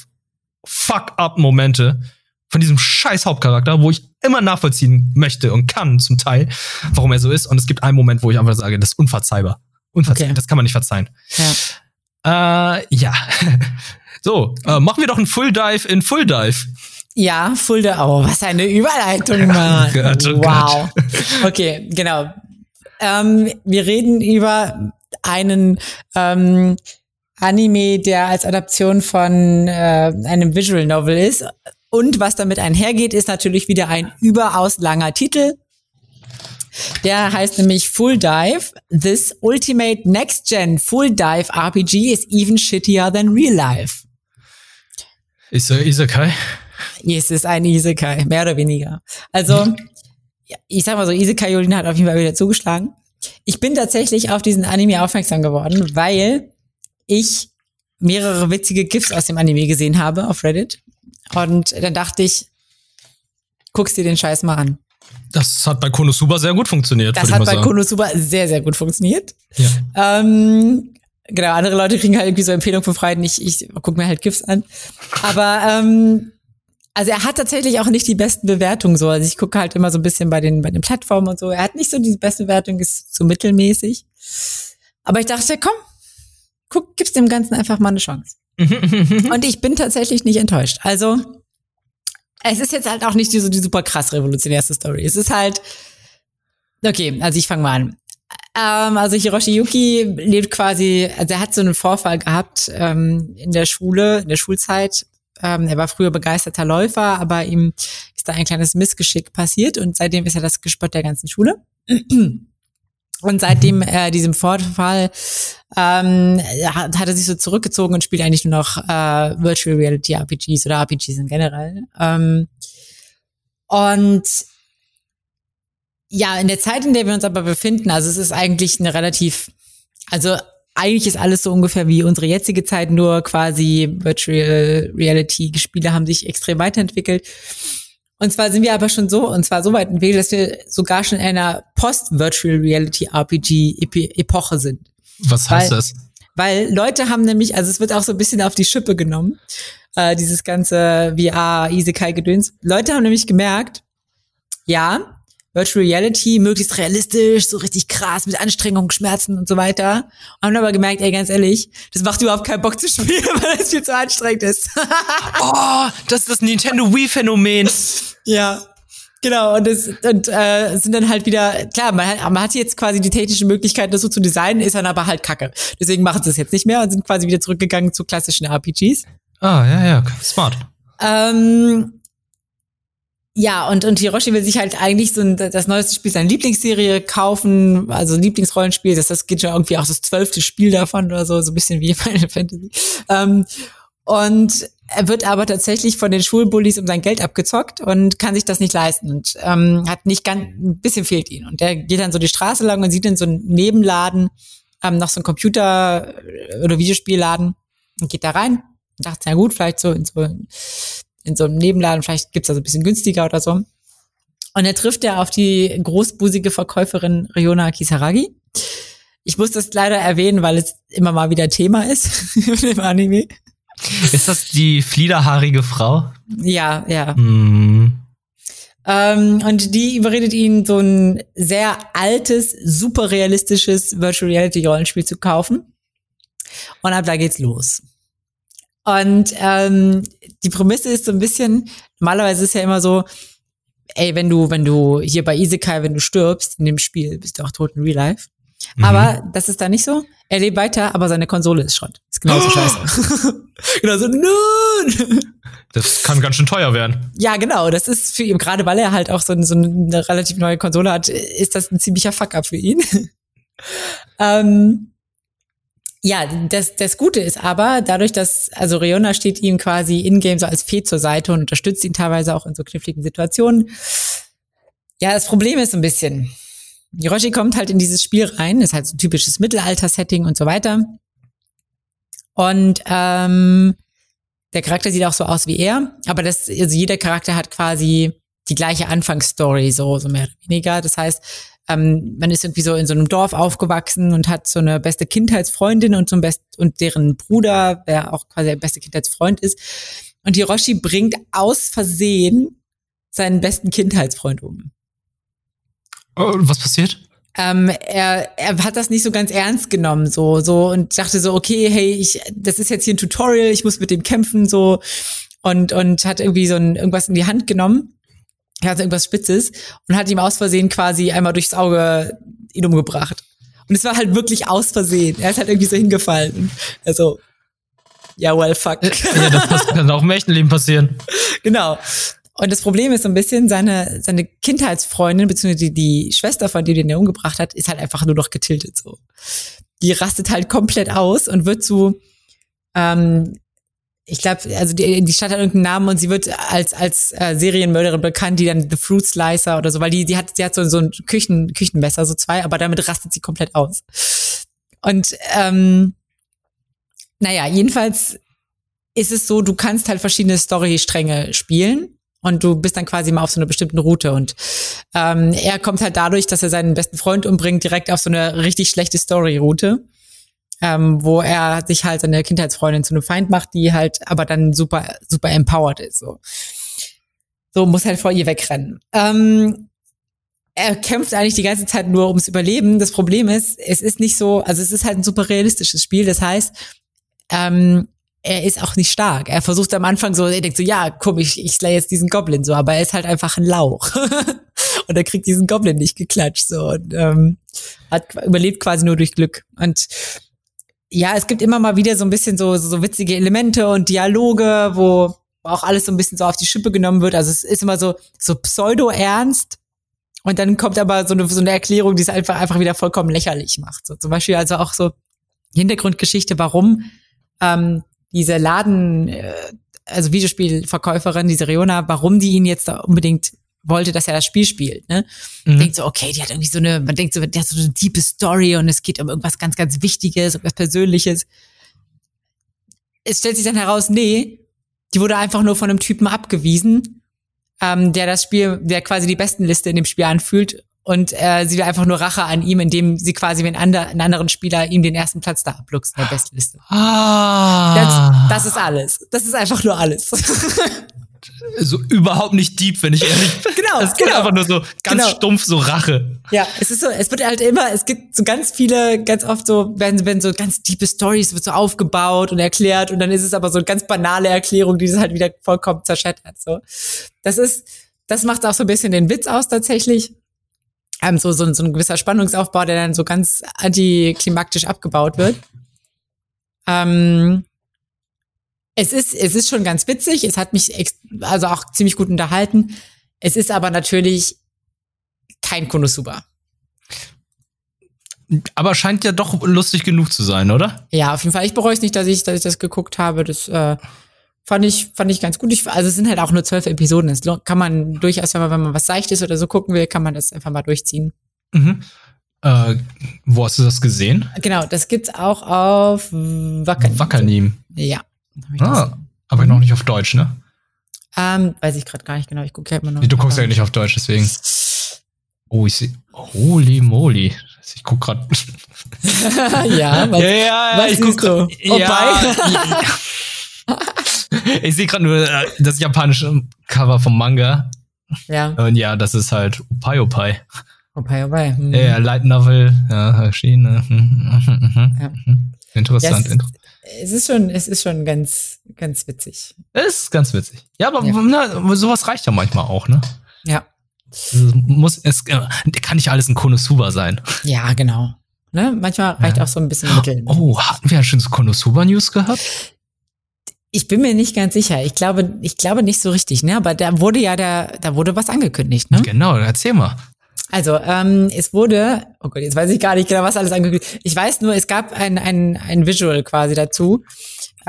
Fuck-up-Momente von diesem scheiß Hauptcharakter, wo ich immer nachvollziehen möchte und kann zum Teil, warum er so ist. Und es gibt einen Moment, wo ich einfach sage, das ist unverzeihbar. Unverzeihbar. Okay. Das kann man nicht verzeihen. Ja. Äh, ja. so, äh, machen wir doch einen Full Dive in Full Dive. Ja, Fulda. Oh, was eine Überleitung, Mann. Oh Gott, oh wow. Gott. Okay, genau. Ähm, wir reden über einen ähm, Anime, der als Adaption von äh, einem Visual Novel ist. Und was damit einhergeht, ist natürlich wieder ein überaus langer Titel. Der heißt nämlich Full Dive. This Ultimate Next Gen Full Dive RPG is even shittier than real life. Ist er Isekai? Es ist ein Isekai, mehr oder weniger. Also, ich sag mal so, Isekai Jolin hat auf jeden Fall wieder zugeschlagen. Ich bin tatsächlich auf diesen Anime aufmerksam geworden, weil ich mehrere witzige GIFs aus dem Anime gesehen habe auf Reddit. Und dann dachte ich, guckst dir den Scheiß mal an. Das hat bei Konosuba sehr gut funktioniert. Das hat bei sagen. Konosuba sehr, sehr gut funktioniert. Ja. Ähm, genau, andere Leute kriegen halt irgendwie so Empfehlungen für Freuden. Ich, ich gucke mir halt GIFs an. Aber ähm, also er hat tatsächlich auch nicht die besten Bewertungen so. Also ich gucke halt immer so ein bisschen bei den, bei den Plattformen und so. Er hat nicht so die beste Bewertung, ist so mittelmäßig. Aber ich dachte, komm, guck, gib's dem Ganzen einfach mal eine Chance. und ich bin tatsächlich nicht enttäuscht. Also, es ist jetzt halt auch nicht die, so die super krass revolutionärste Story. Es ist halt, okay, also ich fange mal an. Ähm, also Hiroshi Yuki lebt quasi, also er hat so einen Vorfall gehabt ähm, in der Schule, in der Schulzeit, ähm, er war früher begeisterter Läufer, aber ihm ist da ein kleines Missgeschick passiert und seitdem ist er das Gespött der ganzen Schule. Und seitdem äh, diesem Vorfall ähm, hat, hat er sich so zurückgezogen und spielt eigentlich nur noch äh, Virtual Reality RPGs oder RPGs in generell. Ähm, und ja, in der Zeit, in der wir uns aber befinden, also es ist eigentlich eine relativ, also eigentlich ist alles so ungefähr wie unsere jetzige Zeit, nur quasi Virtual Reality Spiele haben sich extrem weiterentwickelt. Und zwar sind wir aber schon so, und zwar so weit entwickelt, dass wir sogar schon in einer Post-Virtual Reality RPG-Epoche sind. Was heißt weil, das? Weil Leute haben nämlich, also es wird auch so ein bisschen auf die Schippe genommen, äh, dieses ganze VR, Isekai-Gedöns. Leute haben nämlich gemerkt, ja, Virtual Reality möglichst realistisch, so richtig krass mit Anstrengung, Schmerzen und so weiter. Und haben aber gemerkt, ey, ganz ehrlich, das macht überhaupt keinen Bock zu spielen, weil es viel zu anstrengend ist. oh, das ist das Nintendo Wii-Phänomen. Ja. Genau, und es und, äh, sind dann halt wieder, klar, man, hat, man hat jetzt quasi die technische Möglichkeit, das so zu designen, ist dann aber halt kacke. Deswegen machen sie es jetzt nicht mehr und sind quasi wieder zurückgegangen zu klassischen RPGs. Ah, ja, ja, smart. Ähm, ja, und, und Hiroshi will sich halt eigentlich so ein, das neueste Spiel seine Lieblingsserie kaufen, also Lieblingsrollenspiel, das, das geht schon irgendwie auch das zwölfte Spiel davon oder so, so ein bisschen wie Final Fantasy. Ähm, und er wird aber tatsächlich von den Schulbullies um sein Geld abgezockt und kann sich das nicht leisten und ähm, hat nicht ganz, ein bisschen fehlt ihn. Und der geht dann so die Straße lang und sieht in so einem Nebenladen ähm, noch so ein Computer- oder Videospielladen und geht da rein Ich dachte, ja gut, vielleicht so in so, in so einem Nebenladen, vielleicht gibt's da so ein bisschen günstiger oder so. Und er trifft ja auf die großbusige Verkäuferin Riona Kisaragi. Ich muss das leider erwähnen, weil es immer mal wieder Thema ist im Anime. Ist das die fliederhaarige Frau? Ja, ja. Mm. Ähm, und die überredet ihn, so ein sehr altes, super realistisches Virtual Reality Rollenspiel zu kaufen. Und ab da geht's los. Und ähm, die Prämisse ist so ein bisschen, normalerweise ist ja immer so, ey, wenn du, wenn du hier bei Isekai, wenn du stirbst in dem Spiel, bist du auch tot in Real Life. Mhm. Aber das ist da nicht so. Er lebt weiter, aber seine Konsole ist Schrott. Ist genauso oh. scheiße. genau so, nein! Das kann ganz schön teuer werden. Ja, genau. Das ist für ihn, gerade weil er halt auch so, so eine relativ neue Konsole hat, ist das ein ziemlicher Fuck-up für ihn. ähm, ja, das, das Gute ist aber, dadurch, dass, also Riona steht ihm quasi in-game so als Fee zur Seite und unterstützt ihn teilweise auch in so kniffligen Situationen. Ja, das Problem ist ein bisschen, Hiroshi kommt halt in dieses Spiel rein, ist halt so ein typisches Mittelalter-Setting und so weiter. Und ähm, der Charakter sieht auch so aus wie er, aber das, also jeder Charakter hat quasi die gleiche Anfangsstory, so, so mehr oder weniger. Das heißt, ähm, man ist irgendwie so in so einem Dorf aufgewachsen und hat so eine beste Kindheitsfreundin und so ein best und deren Bruder, der auch quasi der beste Kindheitsfreund ist. Und Hiroshi bringt aus Versehen seinen besten Kindheitsfreund um. Oh, was passiert? Ähm, er, er hat das nicht so ganz ernst genommen, so, so, und dachte so, okay, hey, ich, das ist jetzt hier ein Tutorial, ich muss mit dem kämpfen, so, und, und hat irgendwie so ein, irgendwas in die Hand genommen. Er hatte irgendwas Spitzes und hat ihm aus Versehen quasi einmal durchs Auge ihn umgebracht. Und es war halt wirklich aus Versehen. Er ist halt irgendwie so hingefallen. Also, ja, well, fuck. Ja, das kann auch im echten Leben passieren. Genau. Und das Problem ist so ein bisschen, seine, seine Kindheitsfreundin, beziehungsweise die, die Schwester von dir, den er umgebracht hat, ist halt einfach nur noch getiltet so. Die rastet halt komplett aus und wird zu, ähm, ich glaube, also die, die Stadt hat irgendeinen Namen und sie wird als als äh, Serienmörderin bekannt, die dann The Fruit Slicer oder so, weil die die hat die hat so so ein Küchen Küchenmesser so zwei, aber damit rastet sie komplett aus. Und ähm, naja, jedenfalls ist es so, du kannst halt verschiedene Storystränge spielen und du bist dann quasi mal auf so einer bestimmten Route. Und ähm, er kommt halt dadurch, dass er seinen besten Freund umbringt, direkt auf so eine richtig schlechte Story-Route. Ähm, wo er sich halt seine Kindheitsfreundin zu einem Feind macht, die halt aber dann super, super empowered ist. So, so muss halt vor ihr wegrennen. Ähm, er kämpft eigentlich die ganze Zeit nur ums Überleben. Das Problem ist, es ist nicht so, also es ist halt ein super realistisches Spiel. Das heißt, ähm, er ist auch nicht stark. Er versucht am Anfang so, er denkt so, ja, komm, ich, ich slay jetzt diesen Goblin so, aber er ist halt einfach ein Lauch. und er kriegt diesen Goblin nicht geklatscht so und ähm, hat überlebt quasi nur durch Glück. Und ja, es gibt immer mal wieder so ein bisschen so, so, witzige Elemente und Dialoge, wo auch alles so ein bisschen so auf die Schippe genommen wird. Also es ist immer so, so pseudo-ernst. Und dann kommt aber so eine, so eine Erklärung, die es einfach, einfach wieder vollkommen lächerlich macht. So zum Beispiel also auch so Hintergrundgeschichte, warum ähm, diese Laden, äh, also Videospielverkäuferin, diese Riona, warum die ihn jetzt da unbedingt wollte, dass er das Spiel spielt. Ne? Mhm. Denkt so, okay, die hat irgendwie so eine, man denkt so, die hat so eine tiefe Story und es geht um irgendwas ganz, ganz Wichtiges, irgendwas Persönliches. Es stellt sich dann heraus, nee, die wurde einfach nur von einem Typen abgewiesen, ähm, der das Spiel, der quasi die besten Liste in dem Spiel anfühlt und äh, sie will einfach nur Rache an ihm, indem sie quasi wie ein, ander, ein anderen Spieler ihm den ersten Platz da abluchst in der Bestliste. Ah. Das, das ist alles. Das ist einfach nur alles. so überhaupt nicht deep, wenn ich ehrlich bin. Genau, es genau. einfach nur so ganz genau. stumpf so Rache. Ja, es ist so, es wird halt immer, es gibt so ganz viele, ganz oft so, werden, werden so ganz diepe Stories, wird so aufgebaut und erklärt und dann ist es aber so eine ganz banale Erklärung, die es halt wieder vollkommen zerschättert, so. Das ist, das macht auch so ein bisschen den Witz aus tatsächlich ähm, so, so, so ein gewisser Spannungsaufbau, der dann so ganz antiklimaktisch abgebaut wird. Ähm, es ist, es ist schon ganz witzig. Es hat mich also auch ziemlich gut unterhalten. Es ist aber natürlich kein Konosuba. Aber scheint ja doch lustig genug zu sein, oder? Ja, auf jeden Fall. Ich bereue es nicht, dass ich, dass ich das geguckt habe. Das äh, fand ich, fand ich ganz gut. Ich, also es sind halt auch nur zwölf Episoden. Das kann man durchaus, wenn man, wenn man was Seichtes oder so gucken will, kann man das einfach mal durchziehen. Mhm. Äh, wo hast du das gesehen? Genau, das gibt's auch auf Wackernim. Wackernim. Ja. Ah, aber mhm. noch nicht auf Deutsch, ne? Ähm, weiß ich gerade gar nicht genau. Ich gucke ja immer noch. Nee, du guckst ja nicht auf Deutsch, deswegen. Oh, ich sehe. Holy moly. Ich guck gerade. ja, was, ja, ja, was ich guck du? Ja, ja. ich sehe gerade nur äh, das japanische Cover vom Manga. Ja. Und ja, das ist halt Opai Opai. Opai Opai. Hm. Ja, Light Novel, ja, erschienen. Mhm, Ja. Interessant. Ja, es, es ist schon, es ist schon ganz, ganz witzig. Es ist ganz witzig. Ja, aber Ja. Na, sowas reicht ja manchmal auch, ne? Ja. Es muss, es äh, kann nicht alles ein Konosuba sein. Ja, genau. Ne? Manchmal reicht Ja. auch so ein bisschen Mittel. Oh, hatten wir ja schon so Konosuba-News gehabt? Ich bin mir nicht ganz sicher. Ich glaube, ich glaube nicht so richtig, ne? Aber da wurde ja der, da wurde was angekündigt, ne? Genau, erzähl mal. Also, ähm, es wurde, oh Gott, jetzt weiß ich gar nicht genau, was alles angekündigt. Ich weiß nur, es gab ein, ein, ein Visual quasi dazu,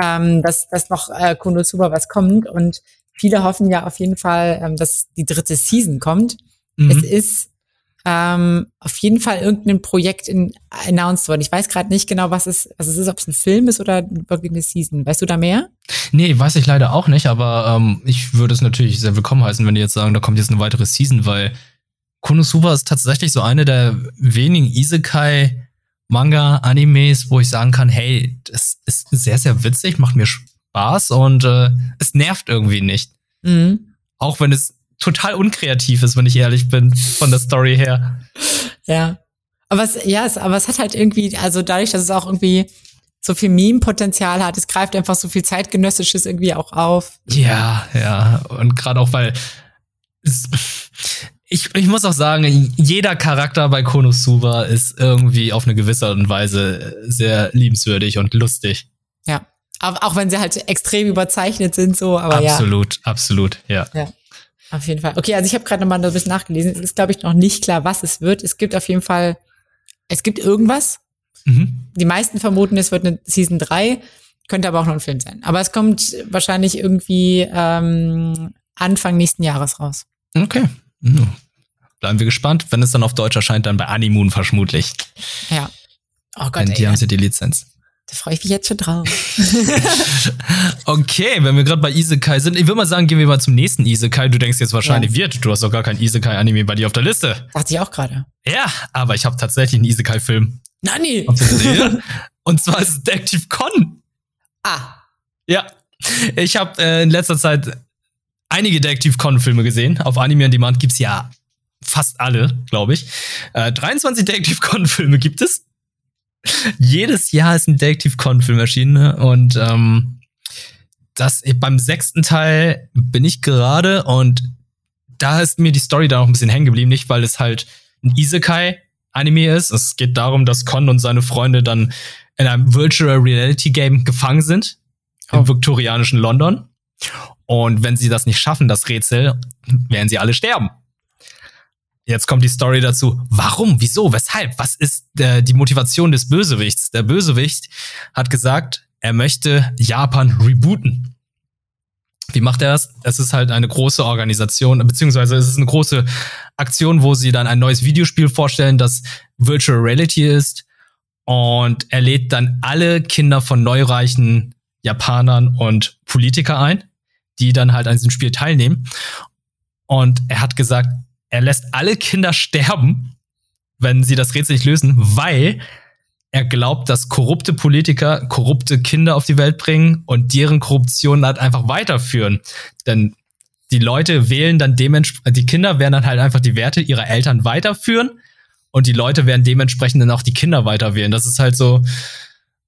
ähm, dass, dass noch äh, Konosuba was kommt und viele hoffen ja auf jeden Fall, ähm, dass die dritte Season kommt. Mhm. Es ist ähm, auf jeden Fall irgendein Projekt in, announced worden. Ich weiß gerade nicht genau, was es, was es ist, ob es ein Film ist oder wirklich eine Season. Weißt du da mehr? Nee, weiß ich leider auch nicht, aber ähm, ich würde es natürlich sehr willkommen heißen, wenn die jetzt sagen, da kommt jetzt eine weitere Season, weil Konosuba ist tatsächlich so eine der wenigen Isekai Manga Animes, wo ich sagen kann, hey, das ist sehr sehr witzig, macht mir Spaß und äh, es nervt irgendwie nicht. Mhm. Auch wenn es total unkreativ ist, wenn ich ehrlich bin, von der Story her. Ja. Aber es, ja, es, aber es hat halt irgendwie, also dadurch, dass es auch irgendwie so viel Meme-Potenzial hat, es greift einfach so viel zeitgenössisches irgendwie auch auf. Ja, ja. Und gerade auch, weil es, ich, ich muss auch sagen, jeder Charakter bei Konosuba ist irgendwie auf eine gewisse Art und Weise sehr liebenswürdig und lustig. Ja. Auch wenn sie halt extrem überzeichnet sind, so, aber absolut, absolut, ja. ja. Auf jeden Fall. Okay, also ich habe gerade nochmal ein bisschen nachgelesen. Es ist, glaube ich, noch nicht klar, was es wird. Es gibt auf jeden Fall, es gibt irgendwas. Mhm. Die meisten vermuten, es wird eine Season 3, könnte aber auch noch ein Film sein. Aber es kommt wahrscheinlich irgendwie ähm, Anfang nächsten Jahres raus. Okay. Mhm. Bleiben wir gespannt. Wenn es dann auf Deutsch erscheint, dann bei Animoon vermutlich. Ja. Oh Gott, Denn ey, die haben da, sie die Lizenz. da freue ich mich jetzt schon drauf. Okay, wenn wir gerade bei Isekai sind, ich würde mal sagen, gehen wir mal zum nächsten Isekai. Du denkst jetzt wahrscheinlich, wird, du hast doch gar kein Isekai-Anime bei dir auf der Liste. Dachte ich auch gerade. Ja, aber ich habe tatsächlich einen Isekai-Film. Nani! Und zwar ist es Detective Con. Ah. Ja. Ich habe äh, in letzter Zeit einige Detective Con-Filme gesehen. Auf Anime on Demand gibt's ja fast alle, glaube ich. Äh, 23 Detective Con-Filme gibt es. Jedes Jahr ist ein Detective Con-Film erschienen und ähm, das beim sechsten Teil bin ich gerade und da ist mir die Story da noch ein bisschen hängen geblieben, nicht weil es halt ein Isekai Anime ist. Es geht darum, dass Con und seine Freunde dann in einem Virtual Reality Game gefangen sind im Oh. viktorianischen London. Und wenn sie das nicht schaffen, das Rätsel, werden sie alle sterben. Jetzt kommt die Story dazu. Warum? Wieso? Weshalb? Was ist äh, die Motivation des Bösewichts? Der Bösewicht hat gesagt, er möchte Japan rebooten. Wie macht er das? Es ist halt eine große Organisation, beziehungsweise es ist eine große Aktion, wo sie dann ein neues Videospiel vorstellen, das Virtual Reality ist. Und er lädt dann alle Kinder von neureichen Japanern und Politiker ein, die dann halt an diesem Spiel teilnehmen. Und er hat gesagt, er lässt alle Kinder sterben, wenn sie das Rätsel nicht lösen, weil er glaubt, dass korrupte Politiker korrupte Kinder auf die Welt bringen und deren Korruption halt einfach weiterführen. Denn die Leute wählen dann dementsprechend, die Kinder werden dann halt einfach die Werte ihrer Eltern weiterführen und die Leute werden dementsprechend dann auch die Kinder weiterwählen. Das ist halt so,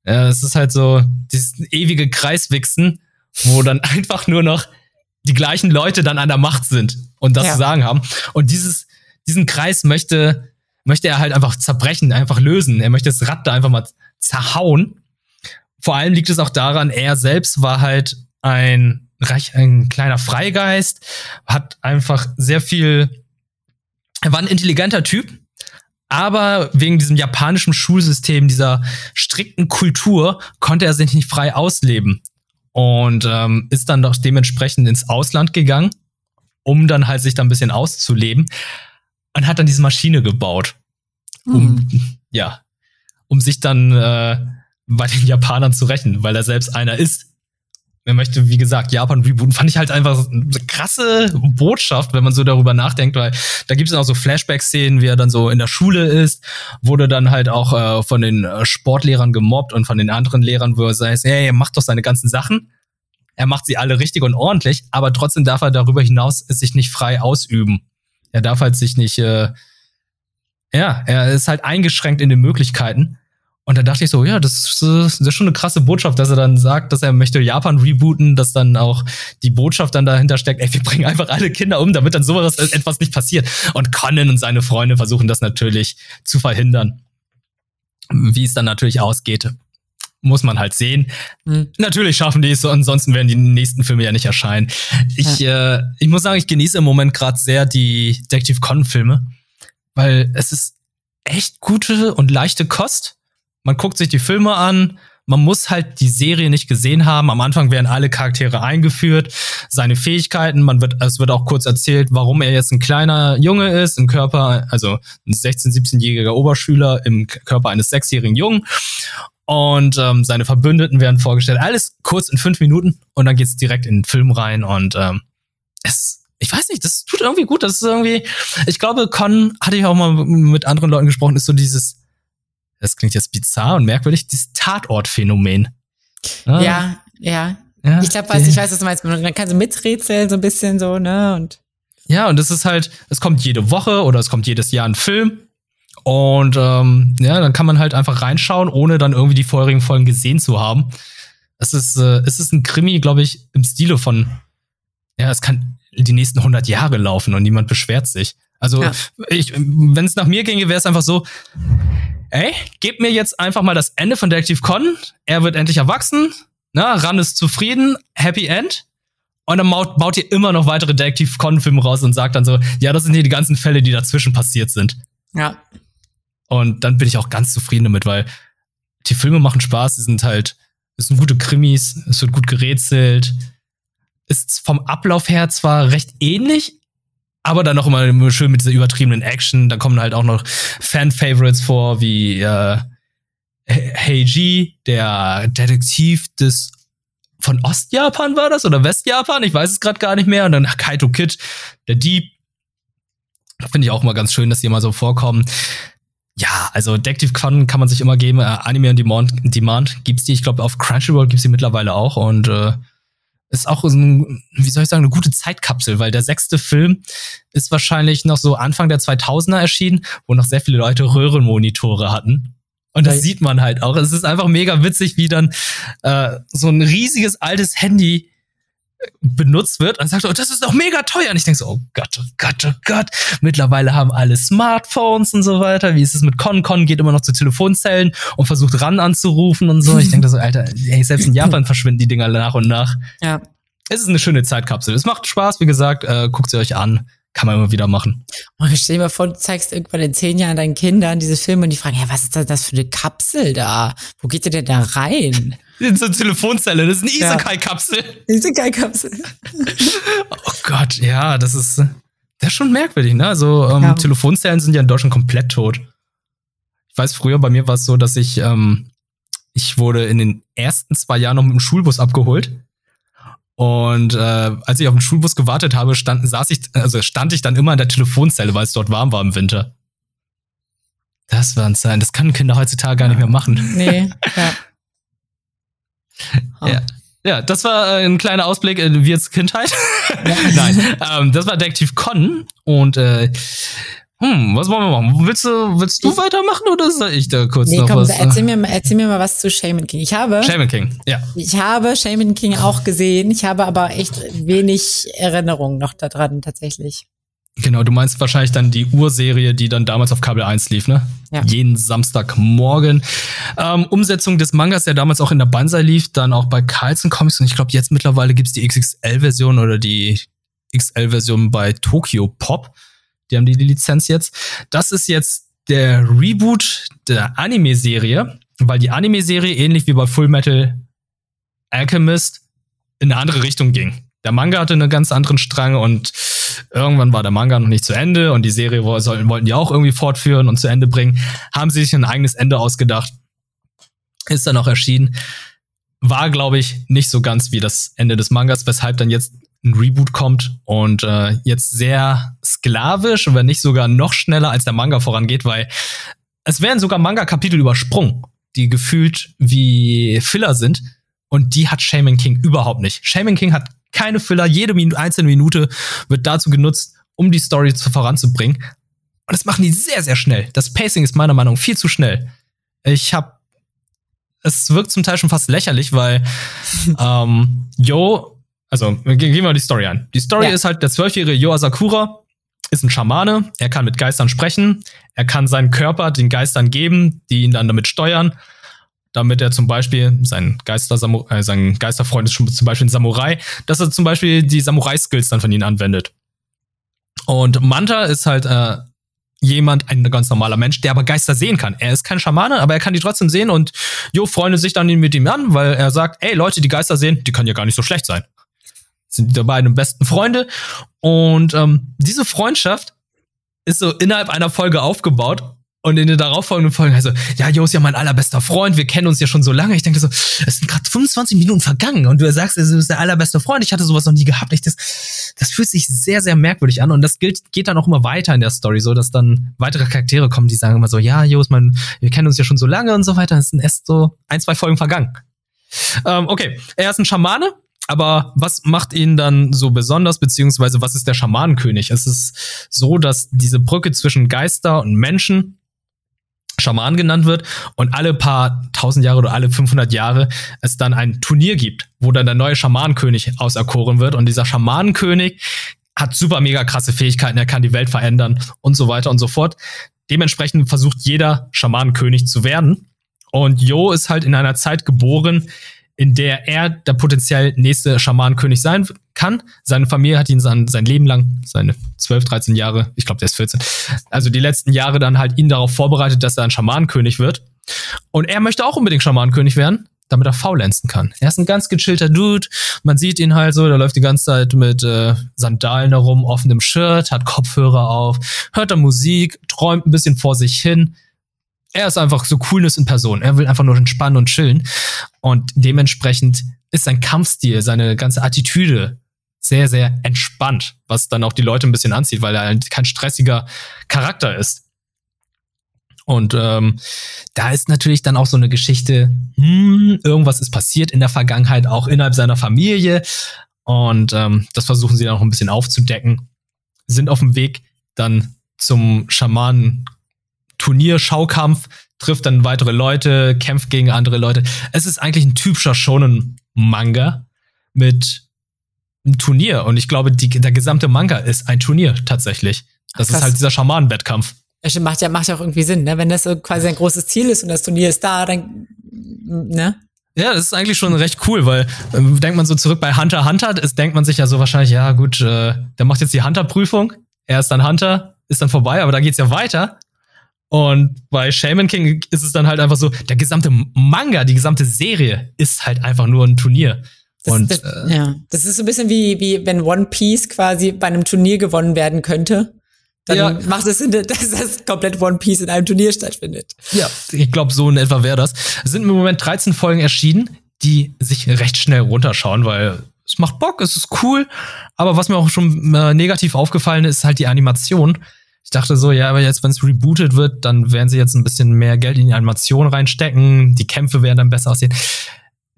es ist halt so dieses ewige Kreiswichsen, wo dann einfach nur noch die gleichen Leute dann an der Macht sind und das Ja. zu sagen haben. Und dieses, diesen Kreis möchte, möchte er halt einfach zerbrechen, einfach lösen. Er möchte das Rad da einfach mal zerhauen. Vor allem liegt es auch daran, er selbst war halt ein, ein kleiner Freigeist, hat einfach sehr viel, er war ein intelligenter Typ, aber wegen diesem japanischen Schulsystem, dieser strikten Kultur, konnte er sich nicht frei ausleben. Und ähm, ist dann doch dementsprechend ins Ausland gegangen, um dann halt sich da ein bisschen auszuleben. Und hat dann diese Maschine gebaut. Um, ja, um sich dann äh, bei den Japanern zu rächen, weil er selbst einer ist. Er möchte, wie gesagt, Japan rebooten, fand ich halt einfach eine krasse Botschaft, wenn man so darüber nachdenkt, weil da gibt es auch so Flashback-Szenen, wie er dann so in der Schule ist, wurde dann halt auch äh, von den äh, Sportlehrern gemobbt und von den anderen Lehrern, wo er sagt, hey, er macht doch seine ganzen Sachen. Er macht sie alle richtig und ordentlich, aber trotzdem darf er darüber hinaus sich nicht frei ausüben. Er darf halt sich nicht, äh, ja, er ist halt eingeschränkt in den Möglichkeiten. Und da dachte ich so, ja, das ist, das ist schon eine krasse Botschaft, dass er dann sagt, dass er möchte Japan rebooten, dass dann auch die Botschaft dann dahinter steckt, ey, wir bringen einfach alle Kinder um, damit dann sowas etwas nicht passiert. Und Conan und seine Freunde versuchen das natürlich zu verhindern. Wie es dann natürlich ausgeht, muss man halt sehen. Mhm. Natürlich schaffen die es, ansonsten werden die nächsten Filme ja nicht erscheinen. Ich, ja. äh, ich muss sagen, ich genieße im Moment gerade sehr die Detective Con-Filme, weil es ist echt gute und leichte Kost man guckt sich die Filme an, man muss halt die Serie nicht gesehen haben. Am Anfang werden alle Charaktere eingeführt, seine Fähigkeiten. Man wird, es wird auch kurz erzählt, warum er jetzt ein kleiner Junge ist im Körper, also ein 16-, 17-jähriger Oberschüler im Körper eines sechsjährigen Jungen. Und ähm, seine Verbündeten werden vorgestellt. Alles kurz in fünf Minuten und dann geht's direkt in den Film rein. Und ähm, es, ich weiß nicht, das tut irgendwie gut. Das ist irgendwie, ich glaube, Con, hatte ich auch mal mit anderen Leuten gesprochen, ist so dieses das klingt jetzt bizarr und merkwürdig, dieses Tatortphänomen. Ah. Ja, ja. ja. Ich glaube, ich weiß, was du meinst. Man kann so miträtseln, so ein bisschen so, ne? Und ja, und das ist halt, es kommt jede Woche oder es kommt jedes Jahr ein Film. Und ähm, ja, dann kann man halt einfach reinschauen, ohne dann irgendwie die vorherigen Folgen gesehen zu haben. Es ist, äh, es ist ein Krimi, glaube ich, im Stile von, ja, es kann die nächsten 100 Jahre laufen und niemand beschwert sich. Also, ja. wenn es nach mir ginge, wäre es einfach so, ey, gebt mir jetzt einfach mal das Ende von Detective Con. Er wird endlich erwachsen. Na, Ran ist zufrieden. Happy End. Und dann baut, baut ihr immer noch weitere Detective Con-Filme raus und sagt dann so, ja, das sind hier die ganzen Fälle, die dazwischen passiert sind. Ja. Und dann bin ich auch ganz zufrieden damit, weil die Filme machen Spaß, sie sind halt, es sind gute Krimis, es wird gut gerätselt. Ist vom Ablauf her zwar recht ähnlich, aber dann noch immer schön mit dieser übertriebenen Action. Da kommen halt auch noch Fan-Favorites vor, wie äh, Heiji, der Detektiv des von Ostjapan war das oder Westjapan, ich weiß es gerade gar nicht mehr. Und dann Kaito Kid, der Dieb. Finde ich auch mal ganz schön, dass die mal so vorkommen. Ja, also Detective Con kann man sich immer geben. Äh, Anime on Demand, Demand gibt's die, ich glaube auf Crunchyroll gibt's die mittlerweile auch und äh, ist auch so ein, wie soll ich sagen, eine gute Zeitkapsel, weil der sechste Film ist wahrscheinlich noch so Anfang der 2000er erschienen, wo noch sehr viele Leute Röhrenmonitore hatten. Und das sieht man halt auch. Es ist einfach mega witzig, wie dann äh, so ein riesiges altes Handy benutzt wird und sagt, oh, das ist doch mega teuer. Und ich denke so, oh Gott, oh Gott, oh Gott. Mittlerweile haben alle Smartphones und so weiter. Wie ist es mit Con? Con geht immer noch zu Telefonzellen und versucht ran anzurufen und so. Ich denke so, Alter, ey, selbst in Japan verschwinden die Dinger nach und nach. Ja. Es ist eine schöne Zeitkapsel. Es macht Spaß, wie gesagt, äh, guckt sie euch an. Kann man immer wieder machen. Und stell dir mal vor, du zeigst irgendwann in zehn Jahren deinen Kindern diese Filme und die fragen, ja, was ist das für eine Kapsel da? Wo geht ihr denn da rein? In so eine Telefonzelle, das ist eine Isekai-Kapsel. Ja. Isekai-Kapsel. oh Gott, ja, das ist, das ist schon merkwürdig, ne? Also, ähm, ja. Telefonzellen sind ja in Deutschland komplett tot. Ich weiß, früher bei mir war es so, dass ich, ähm, ich wurde in den ersten zwei Jahren noch mit dem Schulbus abgeholt. Und äh, als ich auf den Schulbus gewartet habe, stand, saß ich, also stand ich dann immer in der Telefonzelle, weil es dort warm war im Winter. Das war ein Zeichen. Das können Kinder heutzutage gar nicht mehr machen. Nee, ja. ja. Ja, das war äh, ein kleiner Ausblick in Wirts Kindheit. Nein, ähm, das war Detective Con und äh, hm, was wollen wir machen? Willst du, willst du weitermachen oder soll ich da kurz nee, noch komm, was? Erzähl mir, erzähl mir mal was zu Shaman King. Ich habe. Shaman King, ja. Ich habe Shaman King auch gesehen. Ich habe aber echt wenig Erinnerungen noch daran, tatsächlich. Genau, du meinst wahrscheinlich dann die Urserie, die dann damals auf Kabel 1 lief, ne? Ja. Jeden Samstagmorgen. Ähm, Umsetzung des Mangas, der damals auch in der Banzai lief, dann auch bei Carlson Comics und ich glaube, jetzt mittlerweile gibt's die XXL-Version oder die XL-Version bei Tokyo Pop. Die haben die, Lizenz jetzt. Das ist jetzt der Reboot der Anime-Serie, weil die Anime-Serie ähnlich wie bei Full Metal Alchemist in eine andere Richtung ging. Der Manga hatte einen ganz anderen Strang und irgendwann war der Manga noch nicht zu Ende und die Serie wollten die auch irgendwie fortführen und zu Ende bringen. Haben sie sich ein eigenes Ende ausgedacht. Ist dann auch erschienen. war, glaube ich, nicht so ganz wie das Ende des Mangas, weshalb dann jetzt ein Reboot kommt und äh, jetzt sehr sklavisch, wenn nicht sogar noch schneller als der Manga vorangeht, weil es werden sogar Manga-Kapitel übersprungen, die gefühlt wie Filler sind. Und die hat Shaman King überhaupt nicht. Shaman King hat keine Filler, jede Min einzelne Minute wird dazu genutzt, um die Story zu voranzubringen. Und das machen die sehr, sehr schnell. Das Pacing ist meiner Meinung nach viel zu schnell. Ich habe es wirkt zum Teil schon fast lächerlich, weil ähm, Yo, also gehen wir mal die Story an. Die Story ja. ist halt, der zwölfjährige Yo Asakura ist ein Schamane, er kann mit Geistern sprechen, er kann seinen Körper den Geistern geben, die ihn dann damit steuern, damit er zum Beispiel, sein, Geister äh, sein Geisterfreund ist schon zum Beispiel ein Samurai, dass er zum Beispiel die Samurai-Skills dann von ihnen anwendet. Und Manta ist halt äh, jemand, ein ganz normaler Mensch, der aber Geister sehen kann. Er ist kein Schamane, aber er kann die trotzdem sehen und Jo freundet sich dann mit ihm an, weil er sagt, ey Leute, die Geister sehen, die können ja gar nicht so schlecht sein. Sind die beiden besten Freunde und ähm, diese Freundschaft ist so innerhalb einer Folge aufgebaut und in den darauffolgenden Folgen, also, ja, Jo ist ja mein allerbester Freund, wir kennen uns ja schon so lange. Ich denke so, es sind gerade 25 Minuten vergangen und du sagst, es ist der allerbeste Freund. Ich hatte sowas noch nie gehabt. Ich, das, das fühlt sich sehr, sehr merkwürdig an und das gilt, geht dann auch immer weiter in der Story, so dass dann weitere Charaktere kommen, die sagen immer so, ja, Jo ist mein, wir kennen uns ja schon so lange und so weiter. Es sind erst so ein, zwei Folgen vergangen. Ähm, okay, er ist ein Schamane, aber was macht ihn dann so besonders, beziehungsweise was ist der Schamanenkönig? Es ist so, dass diese Brücke zwischen Geister und Menschen Schaman genannt wird und alle paar tausend Jahre oder alle 500 Jahre es dann ein Turnier gibt, wo dann der neue Schamanenkönig auserkoren wird und dieser Schamanenkönig hat super mega krasse Fähigkeiten, er kann die Welt verändern und so weiter und so fort. Dementsprechend versucht jeder Schamanenkönig zu werden und Jo ist halt in einer Zeit geboren, in der er der potenziell nächste Schamanenkönig sein kann. Seine Familie hat ihn sein, sein Leben lang, seine 12, 13 Jahre, ich glaube, der ist 14, also die letzten Jahre dann halt ihn darauf vorbereitet, dass er ein Schamanenkönig wird. Und er möchte auch unbedingt Schamanenkönig werden, damit er faulenzen kann. Er ist ein ganz gechillter Dude. Man sieht ihn halt so, der läuft die ganze Zeit mit äh, Sandalen herum, offenem Shirt, hat Kopfhörer auf, hört da Musik, träumt ein bisschen vor sich hin er ist einfach so Coolness in Person. Er will einfach nur entspannen und chillen. Und dementsprechend ist sein Kampfstil, seine ganze Attitüde sehr, sehr entspannt, was dann auch die Leute ein bisschen anzieht, weil er kein stressiger Charakter ist. Und ähm, da ist natürlich dann auch so eine Geschichte, hm, irgendwas ist passiert in der Vergangenheit, auch innerhalb seiner Familie. Und ähm, das versuchen sie dann auch ein bisschen aufzudecken. Sind auf dem Weg dann zum Schamanen Turnier-Schaukampf, trifft dann weitere Leute, kämpft gegen andere Leute. Es ist eigentlich ein typischer Shonen-Manga mit einem Turnier. Und ich glaube, die, der gesamte Manga ist ein Turnier tatsächlich. Das Krass. ist halt dieser Schamanen-Wettkampf. Das macht ja, macht ja auch irgendwie Sinn, ne? Wenn das so quasi ein großes Ziel ist und das Turnier ist da, dann, ne? Ja, das ist eigentlich schon recht cool, weil äh, denkt man so zurück bei Hunter Hunter, ist, denkt man sich ja so wahrscheinlich, ja gut, äh, der macht jetzt die Hunter-Prüfung, er ist dann Hunter, ist dann vorbei, aber da geht's ja weiter. Und bei Shaman King ist es dann halt einfach so, der gesamte Manga, die gesamte Serie ist halt einfach nur ein Turnier. Das, und, das, äh, ja, das ist so ein bisschen wie, wie wenn One Piece quasi bei einem Turnier gewonnen werden könnte. Dann ja. macht es Sinn, dass das komplett One Piece in einem Turnier stattfindet. Ja, ich glaube, so in etwa wäre das. Es sind im Moment 13 Folgen erschienen, die sich recht schnell runterschauen, weil es macht Bock, es ist cool. Aber was mir auch schon äh, negativ aufgefallen ist, ist halt die Animation ich dachte so, ja, aber jetzt, wenn es rebootet wird, dann werden sie jetzt ein bisschen mehr Geld in die Animation reinstecken, die Kämpfe werden dann besser aussehen.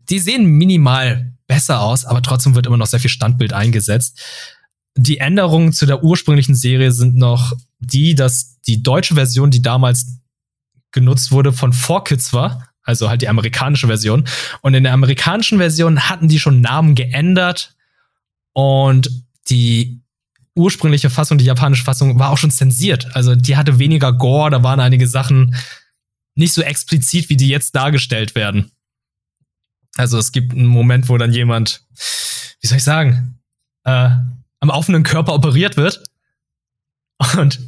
Die sehen minimal besser aus, aber trotzdem wird immer noch sehr viel Standbild eingesetzt. Die Änderungen zu der ursprünglichen Serie sind noch die, dass die deutsche Version, die damals genutzt wurde, von 4Kids war, also halt die amerikanische Version. Und in der amerikanischen Version hatten die schon Namen geändert und die ursprüngliche Fassung, die japanische Fassung, war auch schon zensiert. Also die hatte weniger Gore, da waren einige Sachen nicht so explizit, wie die jetzt dargestellt werden. Also es gibt einen Moment, wo dann jemand, wie soll ich sagen, äh, am offenen Körper operiert wird. Und,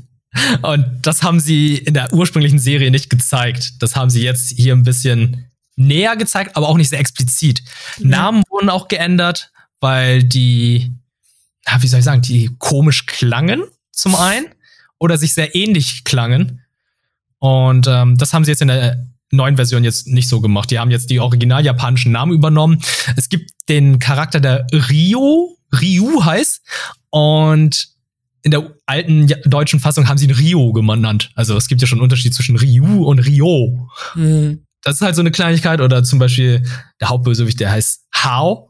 und das haben sie in der ursprünglichen Serie nicht gezeigt. Das haben sie jetzt hier ein bisschen näher gezeigt, aber auch nicht sehr explizit. Mhm. Namen wurden auch geändert, weil die wie soll ich sagen, die komisch klangen zum einen oder sich sehr ähnlich klangen. Und ähm, das haben sie jetzt in der neuen Version jetzt nicht so gemacht. Die haben jetzt die original japanischen Namen übernommen. Es gibt den Charakter, der Rio, Ryu heißt. Und in der alten deutschen Fassung haben sie ihn Rio genannt. Also es gibt ja schon einen Unterschied zwischen Ryu und Rio. Mhm. Das ist halt so eine Kleinigkeit. Oder zum Beispiel der Hauptbösewicht, der heißt Hao.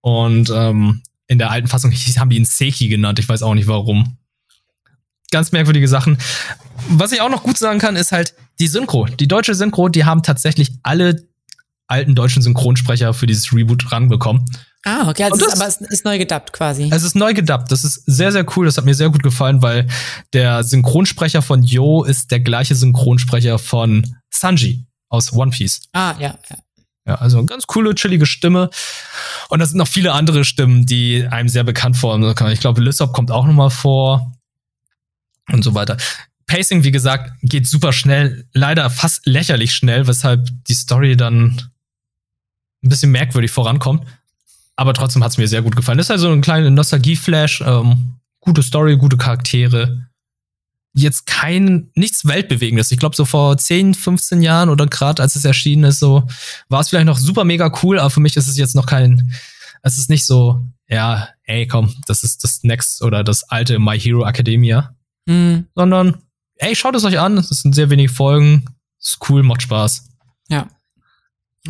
Und ähm, in der alten Fassung haben die ihn Seki genannt. Ich weiß auch nicht warum. Ganz merkwürdige Sachen. Was ich auch noch gut sagen kann, ist halt die Synchro. Die deutsche Synchro, die haben tatsächlich alle alten deutschen Synchronsprecher für dieses Reboot ranbekommen. Ah, okay, also das, ist, aber es ist neu gedubbt quasi. Es ist neu gedubbt. Das ist sehr, sehr cool. Das hat mir sehr gut gefallen, weil der Synchronsprecher von Yo ist der gleiche Synchronsprecher von Sanji aus One Piece. Ah, ja, ja. Ja, also eine ganz coole, chillige Stimme. Und da sind noch viele andere Stimmen, die einem sehr bekannt vorkommen. Ich glaube, Lissop kommt auch nochmal vor. Und so weiter. Pacing, wie gesagt, geht super schnell. Leider fast lächerlich schnell, weshalb die Story dann ein bisschen merkwürdig vorankommt. Aber trotzdem hat es mir sehr gut gefallen. Das ist also ein kleiner Nostalgie-Flash. Ähm, gute Story, gute Charaktere jetzt kein, nichts Weltbewegendes. Ich glaube, so vor 10, 15 Jahren oder gerade als es erschienen ist, so war es vielleicht noch super mega cool, aber für mich ist es jetzt noch kein, es ist nicht so, ja, ey, komm, das ist das Next oder das alte My Hero Academia. Mhm. Sondern, ey, schaut es euch an, es sind sehr wenige Folgen, ist cool, macht Spaß. Ja.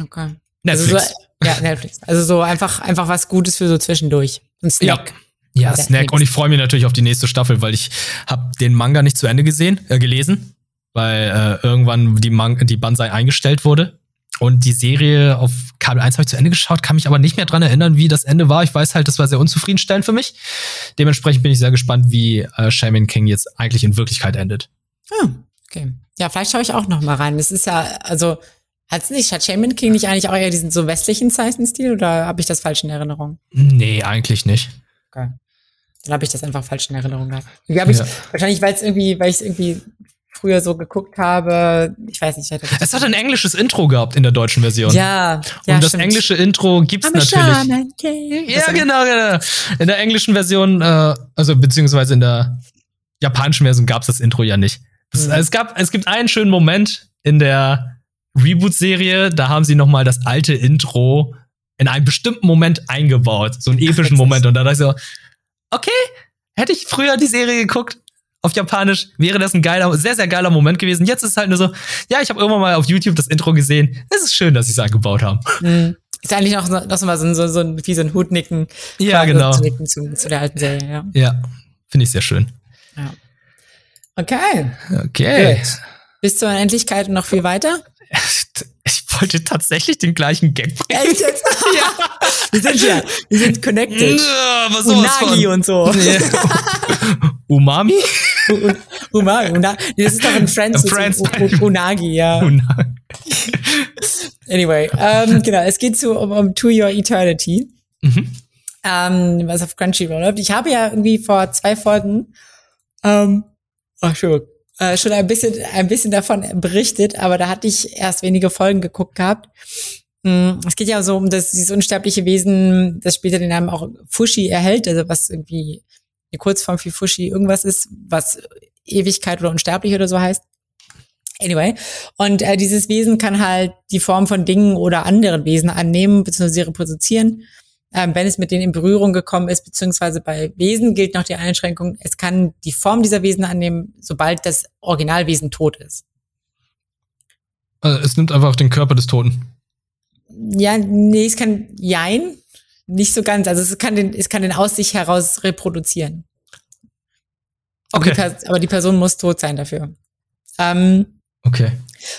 Okay. Netflix. Also so, ja, Netflix. Also so einfach, einfach was Gutes für so zwischendurch. Ein Snack. Ja. Ja, Snack. Und ich freue mich natürlich auf die nächste Staffel, weil ich habe den Manga nicht zu Ende gesehen, äh, gelesen, weil äh, irgendwann die, Man die Banzai eingestellt wurde. Und die Serie auf Kabel 1 habe ich zu Ende geschaut, kann mich aber nicht mehr dran erinnern, wie das Ende war. Ich weiß halt, das war sehr unzufriedenstellend für mich. Dementsprechend bin ich sehr gespannt, wie äh, Shaman King jetzt eigentlich in Wirklichkeit endet. Hm, okay. Ja, vielleicht schaue ich auch noch mal rein. Das ist ja, also, hat's nicht, hat Shaman King nicht eigentlich auch eher diesen so westlichen Zeichenstil oder habe ich das falsch in Erinnerung? Nee, eigentlich nicht. Okay. Dann habe ich das einfach falsch in Erinnerung gehabt. Ich, ja. wahrscheinlich, weil es irgendwie, weil ich es irgendwie früher so geguckt habe. Ich weiß nicht. Hatte es hat ein englisches Intro gehabt in der deutschen Version. Ja. ja Und das stimmt. englische Intro gibt's I'm natürlich. Ja, genau, genau. In der englischen Version, äh, also beziehungsweise in der japanischen Version gab's das Intro ja nicht. Es, mhm. es gab, es gibt einen schönen Moment in der Reboot-Serie, da haben sie noch mal das alte Intro in einem bestimmten Moment eingebaut, so einen epischen Moment. Und da dachte ich so, okay, hätte ich früher die Serie geguckt auf Japanisch, wäre das ein geiler, sehr, sehr geiler Moment gewesen. Jetzt ist es halt nur so, ja, ich habe irgendwann mal auf YouTube das Intro gesehen. Es ist schön, dass sie es eingebaut haben. Mhm. Ist eigentlich noch, noch so mal so, so, so wie so ein Hutnicken. Ja, genau. Zu, zu, zu, der alten Serie, ja. Ja, finde ich sehr schön. Ja. Okay. Okay. Gut. Bis zur Unendlichkeit und noch viel weiter? Ich wollte tatsächlich den gleichen Gag bringen. Echt jetzt? ja. Wir sind ja, wir sind connected. Was Unagi von. und so. Yeah. Umami? Umami. Das ist doch ein Friends. Friends. Unagi, ja. Unagi. Anyway, ähm, genau, es geht so um, um To Your Eternity. Mhm. Ähm, was auf Crunchyroll läuft. Ich habe ja irgendwie vor zwei Folgen ähm, ach, schon, äh, schon ein bisschen, ein bisschen davon berichtet, aber da hatte ich erst wenige Folgen geguckt gehabt. Hm, es geht ja so um das, dieses unsterbliche Wesen, das später den Namen auch Fushi erhält, also was irgendwie eine Kurzform für Fushi irgendwas ist, was Ewigkeit oder unsterblich oder so heißt. Anyway, und äh, dieses Wesen kann halt die Form von Dingen oder anderen Wesen annehmen, beziehungsweise reproduzieren, ähm, wenn es mit denen in Berührung gekommen ist, beziehungsweise bei Wesen gilt noch die Einschränkung, es kann die Form dieser Wesen annehmen, sobald das Originalwesen tot ist. Also es nimmt einfach den Körper des Toten ja, nee, es kann jein, nicht so ganz. Also es kann den, es kann den aus sich heraus reproduzieren. Okay. Aber die, aber die Person muss tot sein dafür. Ähm, okay.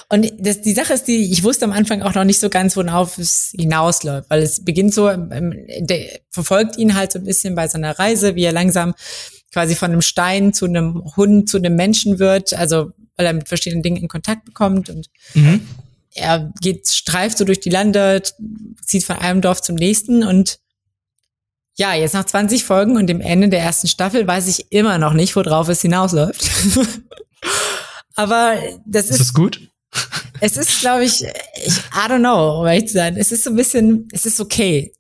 Und das, die Sache ist die, ich wusste am Anfang auch noch nicht so ganz, worauf es hinausläuft, weil es beginnt so, ähm, der verfolgt ihn halt so ein bisschen bei seiner Reise, wie er langsam quasi von einem Stein zu einem Hund zu einem Menschen wird, also weil er mit verschiedenen Dingen in Kontakt bekommt und mhm er geht, streift so durch die Lande, zieht von einem Dorf zum nächsten und ja, jetzt nach 20 Folgen und dem Ende der ersten Staffel weiß ich immer noch nicht, worauf es hinausläuft. Aber das ist. Ist das gut? Es ist, glaube ich, ich, I don't know, um ehrlich zu sein. Es ist so ein bisschen, es ist okay.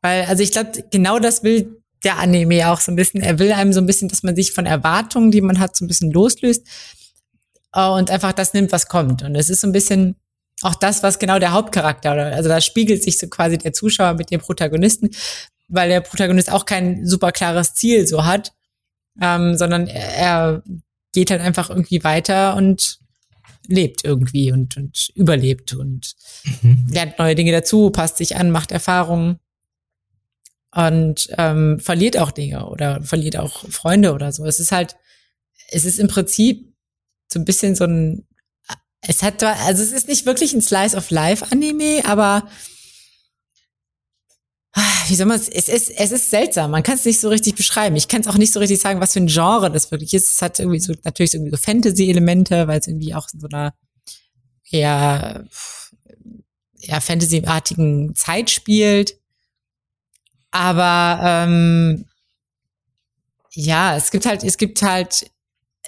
Weil, also ich glaube, genau das will der Anime auch so ein bisschen. Er will einem so ein bisschen, dass man sich von Erwartungen, die man hat, so ein bisschen loslöst äh, und einfach das nimmt, was kommt. Und es ist so ein bisschen, auch das, was genau der Hauptcharakter, oder also da spiegelt sich so quasi der Zuschauer mit dem Protagonisten, weil der Protagonist auch kein super klares Ziel so hat, ähm, sondern er, er geht halt einfach irgendwie weiter und lebt irgendwie und, und überlebt und mhm. lernt neue Dinge dazu, passt sich an, macht Erfahrungen und ähm, verliert auch Dinge oder verliert auch Freunde oder so. Es ist halt, es ist im Prinzip so ein bisschen so ein, es hat, also es ist nicht wirklich ein Slice of Life Anime, aber wie soll man es, es ist, es ist seltsam. Man kann es nicht so richtig beschreiben. Ich kann es auch nicht so richtig sagen, was für ein Genre das wirklich ist. Es hat irgendwie so, natürlich irgendwie so Fantasy-Elemente, weil es irgendwie auch in so einer eher, eher Fantasy-artigen Zeit spielt. Aber ähm, ja, es gibt halt, es gibt halt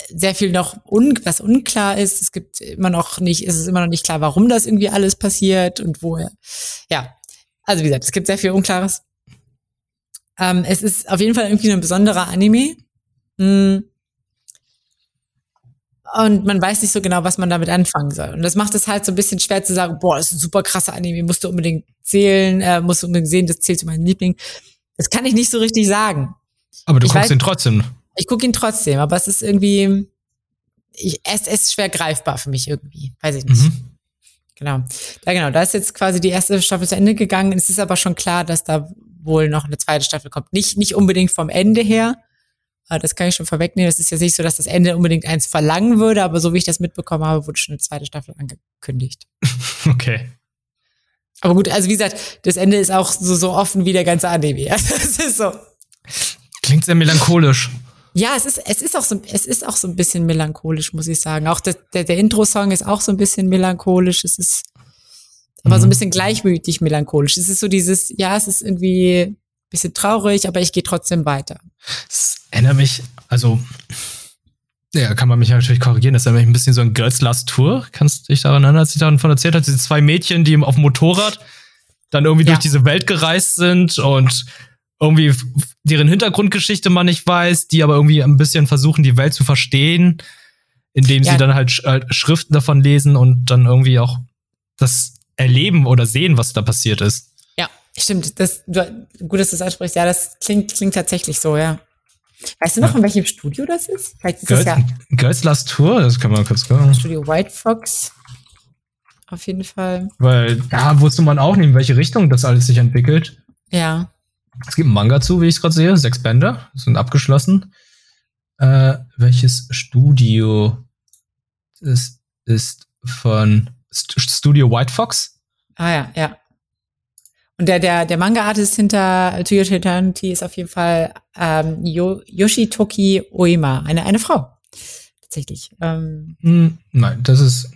sehr viel noch un, was unklar ist. Es gibt immer noch nicht, ist es immer noch nicht klar, warum das irgendwie alles passiert und woher. Ja, also wie gesagt, es gibt sehr viel Unklares. Ähm, es ist auf jeden Fall irgendwie ein besonderer Anime. Hm. Und man weiß nicht so genau, was man damit anfangen soll. Und das macht es halt so ein bisschen schwer zu sagen, boah, das ist ein super krasser Anime, musst du unbedingt zählen, äh, musst du unbedingt sehen, das zählt zu meinem Liebling. Das kann ich nicht so richtig sagen. Aber du ich guckst weiß, ihn trotzdem. Ich gucke ihn trotzdem, aber es ist irgendwie, ich, es, es ist schwer greifbar für mich irgendwie. Weiß ich nicht. Mhm. Genau. Ja, genau. Da ist jetzt quasi die erste Staffel zu Ende gegangen. Es ist aber schon klar, dass da wohl noch eine zweite Staffel kommt. Nicht, nicht unbedingt vom Ende her. Das kann ich schon vorwegnehmen. Es ist jetzt nicht so, dass das Ende unbedingt eins verlangen würde, aber so wie ich das mitbekommen habe, wurde schon eine zweite Staffel angekündigt. Okay. Aber gut, also wie gesagt, das Ende ist auch so, so offen wie der ganze Anime. das ist so. Klingt sehr melancholisch. Ja, es ist, es ist auch so, es ist auch so ein bisschen melancholisch, muss ich sagen. Auch der, der, der Intro-Song ist auch so ein bisschen melancholisch. Es ist aber mhm. so ein mhm. bisschen gleichmütig melancholisch. Es ist so dieses, ja, es ist irgendwie ein bisschen traurig, aber ich gehe trotzdem weiter. Es erinnert mich, also, ja, kann man mich natürlich korrigieren, das erinnert mich ein bisschen so an Girls Last Tour. Kannst du dich daran erinnern, als ich davon erzählt habe, diese zwei Mädchen, die auf dem Motorrad dann irgendwie ja. durch diese Welt gereist sind und irgendwie deren Hintergrundgeschichte man nicht weiß, die aber irgendwie ein bisschen versuchen, die Welt zu verstehen, indem ja. sie dann halt, halt Schriften davon lesen und dann irgendwie auch das erleben oder sehen, was da passiert ist. Ja, stimmt. Das, du, gut, dass du das ansprichst. Ja, das klingt, klingt tatsächlich so, ja. Weißt du noch, ja. in welchem Studio das ist? Vielleicht ist Girls, das ja Girls Last Tour, das kann man kurz gucken. Studio White Fox. Auf jeden Fall. Weil da wusste man auch nicht, in welche Richtung das alles sich entwickelt. Ja. Es gibt einen Manga zu, wie ich es gerade sehe. Sechs Bände sind abgeschlossen. Äh, welches Studio? Es ist von Studio White Fox. Ah ja, ja. Und der, der, der Manga-Artist hinter Toyota Eternity ist auf jeden Fall ähm, Yo Yoshitoki Oima, eine, eine Frau. Tatsächlich. Ähm, hm, nein, das ist,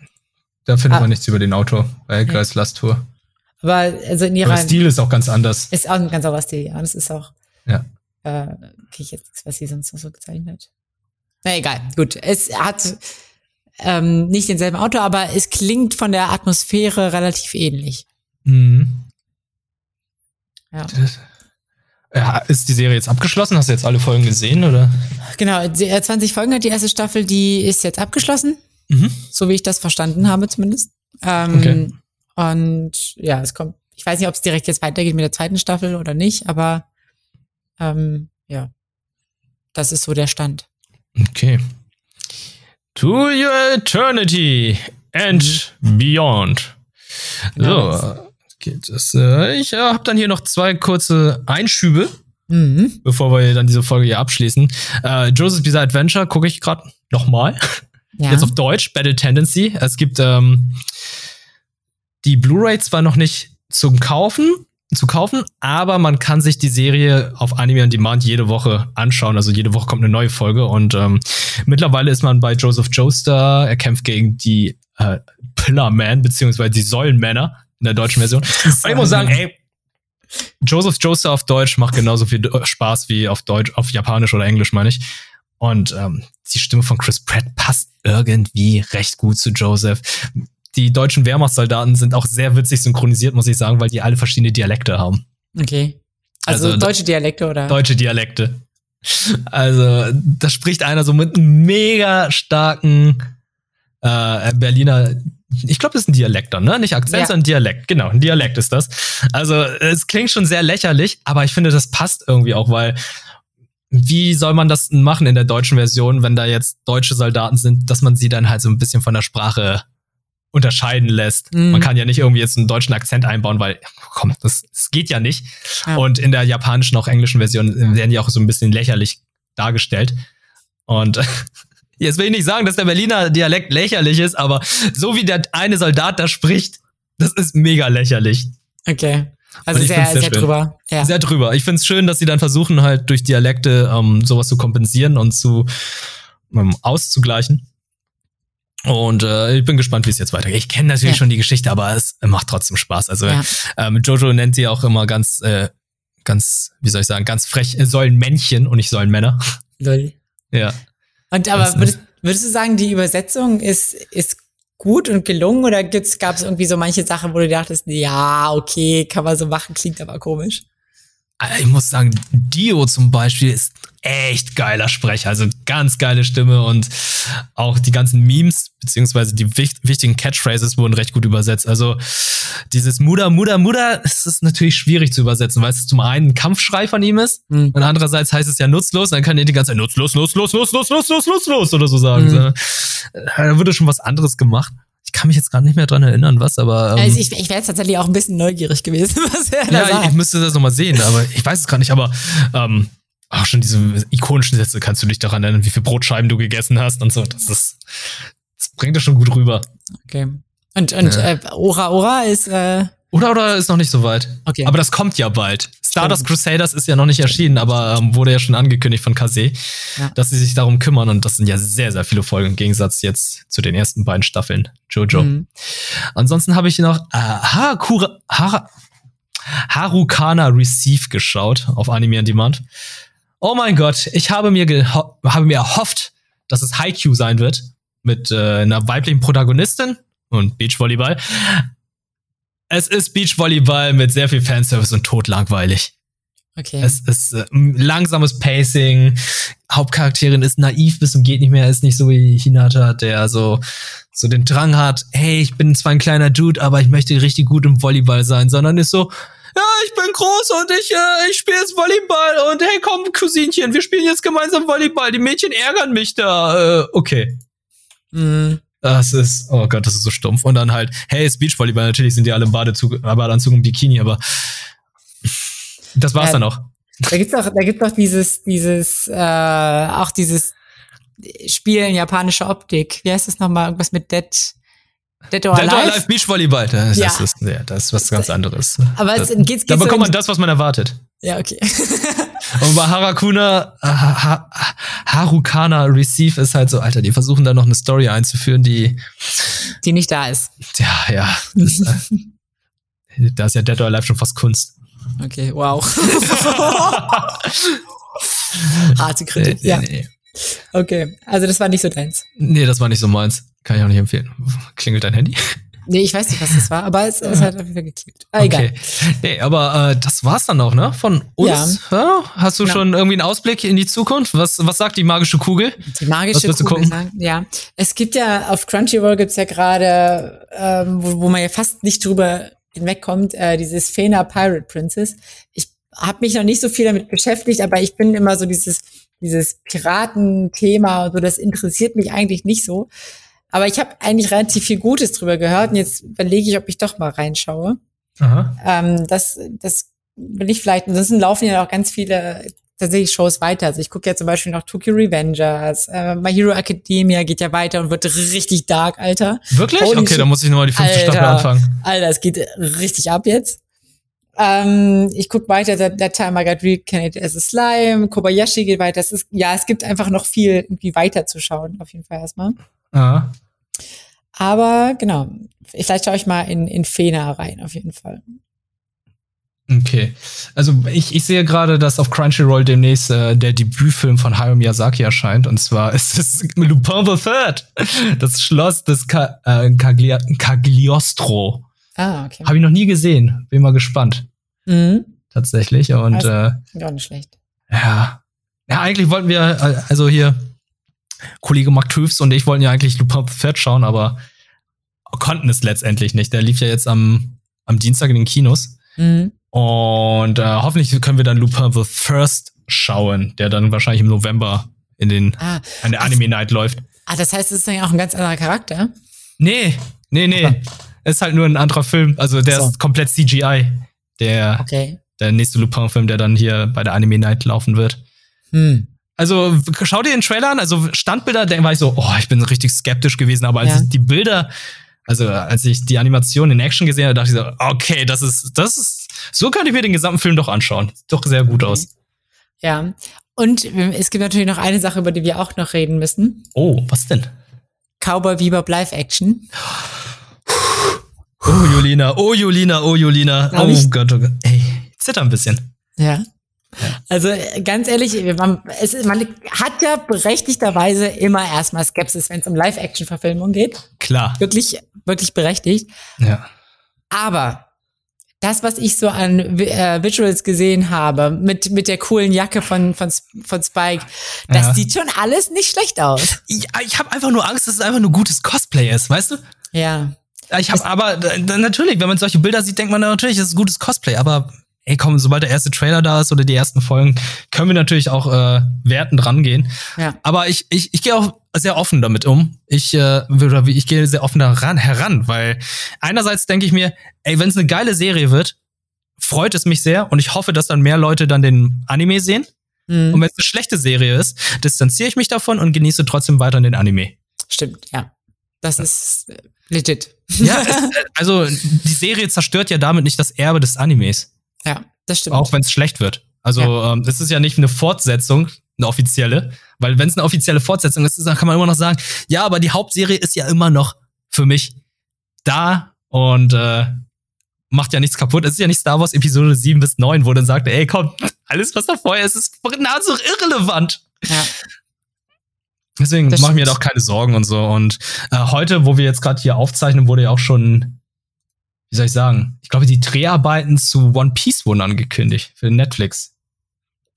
da findet ah, man nichts über den Autor bei Grace Last Tour. Aber also in ihrer. Der Stil ist auch ganz anders. Ist auch ein ganz anderer Stil, ja. Das ist auch. Ja. Äh, kriege ich jetzt nichts, was sie sonst noch so gezeichnet. Na egal, gut. Es hat ähm, nicht denselben Autor, aber es klingt von der Atmosphäre relativ ähnlich. Mhm. Ja. Das, ja. Ist die Serie jetzt abgeschlossen? Hast du jetzt alle Folgen gesehen, oder? Genau, 20 äh, Folgen hat die erste Staffel, die ist jetzt abgeschlossen. Mhm. So wie ich das verstanden habe, zumindest. Ähm, okay. Und ja, es kommt, ich weiß nicht, ob es direkt jetzt weitergeht mit der zweiten Staffel oder nicht, aber ähm, ja, das ist so der Stand. Okay. To your eternity and mhm. beyond. Genau. So, geht es. Äh, ich äh, habe dann hier noch zwei kurze Einschübe, mhm. bevor wir dann diese Folge hier abschließen. Äh, Joseph's Bizarre Adventure gucke ich gerade nochmal. Ja. Jetzt auf Deutsch, Battle Tendency. Es gibt ähm, die Blu-ray zwar noch nicht zum Kaufen, zu kaufen, aber man kann sich die Serie auf Anime on Demand jede Woche anschauen. Also jede Woche kommt eine neue Folge und ähm, mittlerweile ist man bei Joseph Joestar. Er kämpft gegen die äh, Pillarman beziehungsweise die Säulenmänner in der deutschen Version. Und ich muss sagen, ey, Joseph Joestar auf Deutsch macht genauso viel Spaß wie auf Deutsch, auf Japanisch oder Englisch, meine ich. Und ähm, die Stimme von Chris Pratt passt irgendwie recht gut zu Joseph die deutschen Wehrmachtssoldaten sind auch sehr witzig synchronisiert, muss ich sagen, weil die alle verschiedene Dialekte haben. Okay. Also, also deutsche Dialekte oder? Deutsche Dialekte. Also, da spricht einer so mit einem mega starken äh, Berliner ich glaube, das ist ein Dialekt dann, ne? Nicht Akzent, ja. sondern Dialekt. Genau, ein Dialekt ist das. Also, es klingt schon sehr lächerlich, aber ich finde, das passt irgendwie auch, weil wie soll man das machen in der deutschen Version, wenn da jetzt deutsche Soldaten sind, dass man sie dann halt so ein bisschen von der Sprache unterscheiden lässt. Mhm. Man kann ja nicht irgendwie jetzt einen deutschen Akzent einbauen, weil, komm, das, das geht ja nicht. Ja. Und in der japanischen, auch englischen Version werden die auch so ein bisschen lächerlich dargestellt. Und jetzt will ich nicht sagen, dass der Berliner Dialekt lächerlich ist, aber so wie der eine Soldat da spricht, das ist mega lächerlich. Okay. Also sehr, sehr, sehr drüber. Ja. Sehr drüber. Ich finde es schön, dass sie dann versuchen, halt durch Dialekte ähm, sowas zu kompensieren und zu ähm, auszugleichen. Und äh, ich bin gespannt, wie es jetzt weitergeht. Ich kenne natürlich ja. schon die Geschichte, aber es macht trotzdem Spaß. Also ja. ähm, Jojo nennt sie auch immer ganz, äh, ganz, wie soll ich sagen, ganz frech, äh, sollen Männchen und nicht sollen Männer. Lol. Ja. Und aber würdest, würdest du sagen, die Übersetzung ist, ist gut und gelungen oder gab es irgendwie so manche Sachen, wo du dachtest, ja, okay, kann man so machen, klingt aber komisch? Äh, ich muss sagen, Dio zum Beispiel ist echt geiler Sprecher, also ganz geile Stimme und auch die ganzen Memes beziehungsweise die wichtigen Catchphrases wurden recht gut übersetzt. Also dieses Muda, Muda, Muda, es ist natürlich schwierig zu übersetzen, weil es zum einen ein Kampfschrei von ihm ist mhm. und andererseits heißt es ja nutzlos, dann kann er die ganze Zeit nutzlos, nutzlos, nutzlos, nutzlos, nutzlos oder so sagen. Mhm. Da wurde schon was anderes gemacht kann mich jetzt gerade nicht mehr dran erinnern, was, aber. Ähm, also ich, ich wäre jetzt tatsächlich auch ein bisschen neugierig gewesen, was er da Ja, sagt. ich müsste das nochmal sehen, aber ich weiß es gar nicht, aber ähm, auch schon diese ikonischen Sätze kannst du dich daran erinnern, wie viel Brotscheiben du gegessen hast und so. Das ist, das bringt das schon gut rüber. Okay. Und, und ja. äh, Ora Ora ist. Äh oder oder ist noch nicht so weit. Okay. Aber das kommt ja bald. Stardust Crusaders ist ja noch nicht erschienen, aber ähm, wurde ja schon angekündigt von Kase, ja. dass sie sich darum kümmern und das sind ja sehr, sehr viele Folgen im Gegensatz jetzt zu den ersten beiden Staffeln Jojo. Mhm. Ansonsten habe ich noch äh, Harakura, Har Harukana Receive geschaut auf Anime on Demand. Oh mein Gott, ich habe mir, habe mir erhofft, dass es Haikyuu sein wird mit äh, einer weiblichen Protagonistin und Beachvolleyball. Es ist Beachvolleyball mit sehr viel Fanservice und totlangweilig. Okay. Es ist äh, langsames Pacing. Hauptcharakterin ist naiv bis und geht nicht mehr, ist nicht so wie Hinata, der so, so den Drang hat, hey, ich bin zwar ein kleiner Dude, aber ich möchte richtig gut im Volleyball sein, sondern ist so, ja, ich bin groß und ich, äh, ich spiele jetzt Volleyball und hey, komm, Cousinchen, wir spielen jetzt gemeinsam Volleyball. Die Mädchen ärgern mich da. Äh, okay. Mhm. Das ist, oh Gott, das ist so stumpf. Und dann halt, hey, es Beachvolleyball, natürlich sind die alle im Badezug, Badeanzug und Bikini, aber das war's ja, dann auch. Da gibt's auch, da gibt's auch dieses, dieses, äh, auch dieses Spiel in japanischer Optik. Wie heißt das nochmal? Irgendwas mit Dead, Dead or Alive? Dead or Alive Beachvolleyball. Das, ja. ist, ja, das ist was ganz anderes. Aber es geht, geht's Da bekommt man das, was man erwartet. Ja, okay. Und bei Harakuna, ha, ha, Harukana Receive ist halt so, Alter, die versuchen da noch eine Story einzuführen, die. Die nicht da ist. Ja, ja. Das, da ist ja Dead or Alive schon fast Kunst. Okay, wow. Harte Kritik, nee, ja. Nee. Okay, also das war nicht so deins. Nee, das war nicht so meins. Kann ich auch nicht empfehlen. Klingelt dein Handy? Nee, ich weiß nicht, was das war, aber es, es hat auf jeden Fall geklickt. Ah, egal. Okay. Nee, aber äh, das war's dann auch, ne? Von uns. Ja. Hast du ja. schon irgendwie einen Ausblick in die Zukunft? Was, was sagt die magische Kugel? Die magische Kugel sagen, ja. Es gibt ja, auf Crunchyroll gibt's ja gerade, ähm, wo, wo man ja fast nicht drüber hinwegkommt, äh, dieses Fena Pirate Princess. Ich habe mich noch nicht so viel damit beschäftigt, aber ich bin immer so dieses, dieses Piratenthema und so, das interessiert mich eigentlich nicht so. Aber ich habe eigentlich relativ viel Gutes drüber gehört und jetzt überlege ich, ob ich doch mal reinschaue. Aha. Ähm, das, das will ich vielleicht, ansonsten laufen ja auch ganz viele tatsächlich Shows weiter. Also ich gucke ja zum Beispiel noch Tokyo Revengers, äh, My Hero Academia geht ja weiter und wird richtig dark, Alter. Wirklich? Holy okay, dann muss ich nochmal die fünfte Alter, Staffel anfangen. Alter, es geht richtig ab jetzt. Ähm, ich gucke weiter, that, that Time I Got Reincarnated as a Slime, Kobayashi geht weiter. Es ist, ja, es gibt einfach noch viel irgendwie weiter zu schauen, auf jeden Fall erstmal. Aha. Aber genau, vielleicht schaue ich mal in, in Fena rein, auf jeden Fall. Okay. Also ich, ich sehe gerade, dass auf Crunchyroll demnächst äh, der Debütfilm von Hayao Miyazaki erscheint. Und zwar ist es Lupin the Third. Das Schloss des Ka äh, Cagli Cagliostro. Ah, okay. Habe ich noch nie gesehen. Bin mal gespannt. Mhm. Tatsächlich. Und also, äh, gar nicht schlecht. Ja. Ja, eigentlich wollten wir, äh, also hier, Kollege Mark Tüfs und ich wollten ja eigentlich Lupin the Third schauen, aber konnten es letztendlich nicht. Der lief ja jetzt am, am Dienstag in den Kinos. Mhm. Und äh, hoffentlich können wir dann Lupin the First schauen, der dann wahrscheinlich im November in den ah, an der Anime Night läuft. Ah, das heißt, es ist dann ja auch ein ganz anderer Charakter? Nee, nee, nee. Okay. Ist halt nur ein anderer Film. Also der so. ist komplett CGI. Der, okay. der nächste Lupin-Film, der dann hier bei der Anime Night laufen wird. Hm. Also schau dir den Trailer an. Also Standbilder, da war ich so, oh, ich bin richtig skeptisch gewesen. Aber als ja. ich die Bilder, also als ich die Animation in Action gesehen habe, dachte ich so, okay, das ist, das ist, so könnte ich mir den gesamten Film doch anschauen. Sieht doch sehr gut okay. aus. Ja. Und es gibt natürlich noch eine Sache, über die wir auch noch reden müssen. Oh, was denn? Cowboy Bebop Live Action. Oh, Julina, oh, Julina, oh, Julina. oh ich? Gott, oh Gott. Ey, zitter ein bisschen. Ja. Also ganz ehrlich, man, es, man, hat ja berechtigterweise immer erstmal Skepsis, wenn es um Live-Action-Verfilmung geht. Klar. Wirklich, wirklich berechtigt. Ja. Aber das, was ich so an äh, Visuals gesehen habe, mit, mit der coolen Jacke von, von, von Spike, das ja. sieht schon alles nicht schlecht aus. Ich, ich habe einfach nur Angst, dass es einfach nur gutes Cosplay ist, weißt du? Ja. Ich habe aber natürlich, wenn man solche Bilder sieht, denkt man natürlich, es ist gutes Cosplay, aber ey, komm, sobald der erste Trailer da ist oder die ersten Folgen, können wir natürlich auch äh, wertend rangehen. Ja. Aber ich, ich, ich gehe auch sehr offen damit um. Ich, äh, oder ich gehe sehr offen daran heran, weil einerseits denke ich mir, ey, wenn es eine geile Serie wird, freut es mich sehr und ich hoffe, dass dann mehr Leute dann den Anime sehen. Mhm. Und wenn es eine schlechte Serie ist, distanziere ich mich davon und genieße trotzdem weiter den Anime. Stimmt, ja. Das ja. ist legit. Ja, es, also die Serie zerstört ja damit nicht das Erbe des Animes. Ja, das stimmt. Auch wenn es schlecht wird. Also ja. ähm, das ist ja nicht eine Fortsetzung, eine offizielle, weil wenn es eine offizielle Fortsetzung ist, dann kann man immer noch sagen, ja, aber die Hauptserie ist ja immer noch für mich da und äh, macht ja nichts kaputt. Es ist ja nicht Star Wars Episode 7 bis 9, wo dann sagt, ey, komm, alles, was da vorher ist, ist nahezu irrelevant. Ja. Deswegen mache ich mir doch keine Sorgen und so. Und äh, heute, wo wir jetzt gerade hier aufzeichnen, wurde ja auch schon wie soll ich sagen? Ich glaube, die Dreharbeiten zu One Piece wurden angekündigt für Netflix.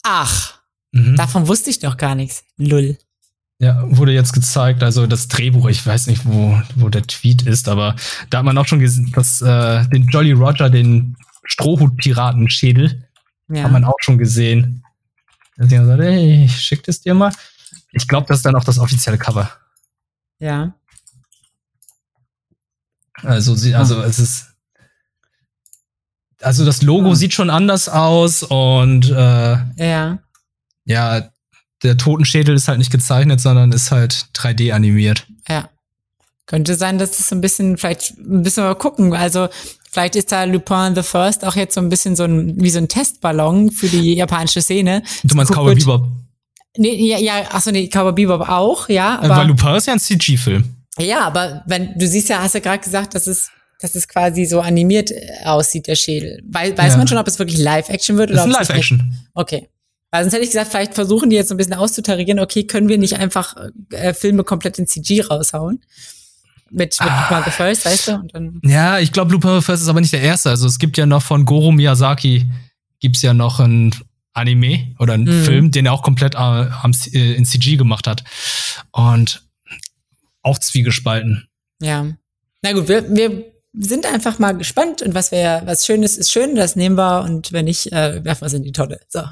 Ach, mhm. davon wusste ich noch gar nichts. Lull. Ja, wurde jetzt gezeigt, also das Drehbuch, ich weiß nicht, wo, wo der Tweet ist, aber da hat man auch schon gesehen, dass äh, den Jolly Roger, den Strohhut-Piraten-Schädel, ja. hat man auch schon gesehen. Da hat gesagt, hey, ich schick das dir mal. Ich glaube, das ist dann auch das offizielle Cover. Ja. Also, sie, also es ist also das Logo ja. sieht schon anders aus und äh, ja. Ja, der Totenschädel ist halt nicht gezeichnet, sondern ist halt 3D animiert. Ja. Könnte sein, dass das so ein bisschen, vielleicht ein bisschen mal gucken. Also, vielleicht ist da Lupin the First auch jetzt so ein bisschen so ein, wie so ein Testballon für die japanische Szene. Du meinst Cowboy Bebop? Nee, ja, ja, achso, nee, Cowboy Bebop auch, ja. Aber, Weil Lupin ist ja ein CG-Film. Ja, aber wenn, du siehst ja, hast ja gerade gesagt, dass es dass es quasi so animiert äh, aussieht, der Schädel. Weiß, weiß ja. man schon, ob es wirklich Live-Action wird? Oder das ist ein Live-Action. Okay. Weil sonst hätte ich gesagt, vielleicht versuchen die jetzt so ein bisschen auszutarieren, okay, können wir nicht einfach äh, Filme komplett in CG raushauen? Mit, mit ah. The First, weißt du? Und dann ja, ich glaube, the First ist aber nicht der erste. Also es gibt ja noch von Goro Miyazaki, gibt's ja noch ein Anime oder einen mhm. Film, den er auch komplett äh, äh in CG gemacht hat. Und auch zwiegespalten. Ja. Na gut, wir, wir sind einfach mal gespannt und was wäre, was Schönes ist schön, das nehmen wir und wenn nicht, äh, werfen wir es in die Tonne. So.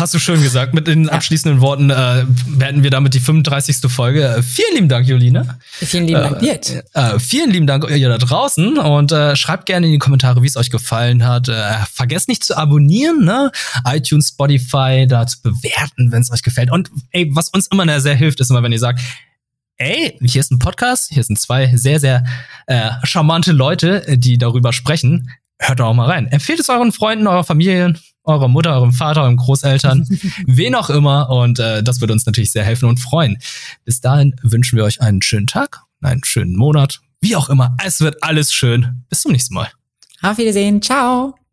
Hast du schön gesagt. Mit den abschließenden Worten äh, werden wir damit die 35. Folge. Äh, vielen lieben Dank, Julina. Vielen lieben Dank, dir. Äh, äh, vielen lieben Dank ihr da draußen und äh, schreibt gerne in die Kommentare, wie es euch gefallen hat. Äh, vergesst nicht zu abonnieren, ne? iTunes, Spotify, da zu bewerten, wenn es euch gefällt. Und ey, was uns immer sehr hilft, ist immer, wenn ihr sagt, ey, hier ist ein Podcast, hier sind zwei sehr, sehr äh, charmante Leute, äh, die darüber sprechen. Hört doch auch mal rein. Empfehlt es euren Freunden, eurer Familie, eurer Mutter, eurem Vater, euren Großeltern, wen auch immer. Und äh, das würde uns natürlich sehr helfen und freuen. Bis dahin wünschen wir euch einen schönen Tag, einen schönen Monat, wie auch immer. Es wird alles schön. Bis zum nächsten Mal. Auf Wiedersehen. Ciao.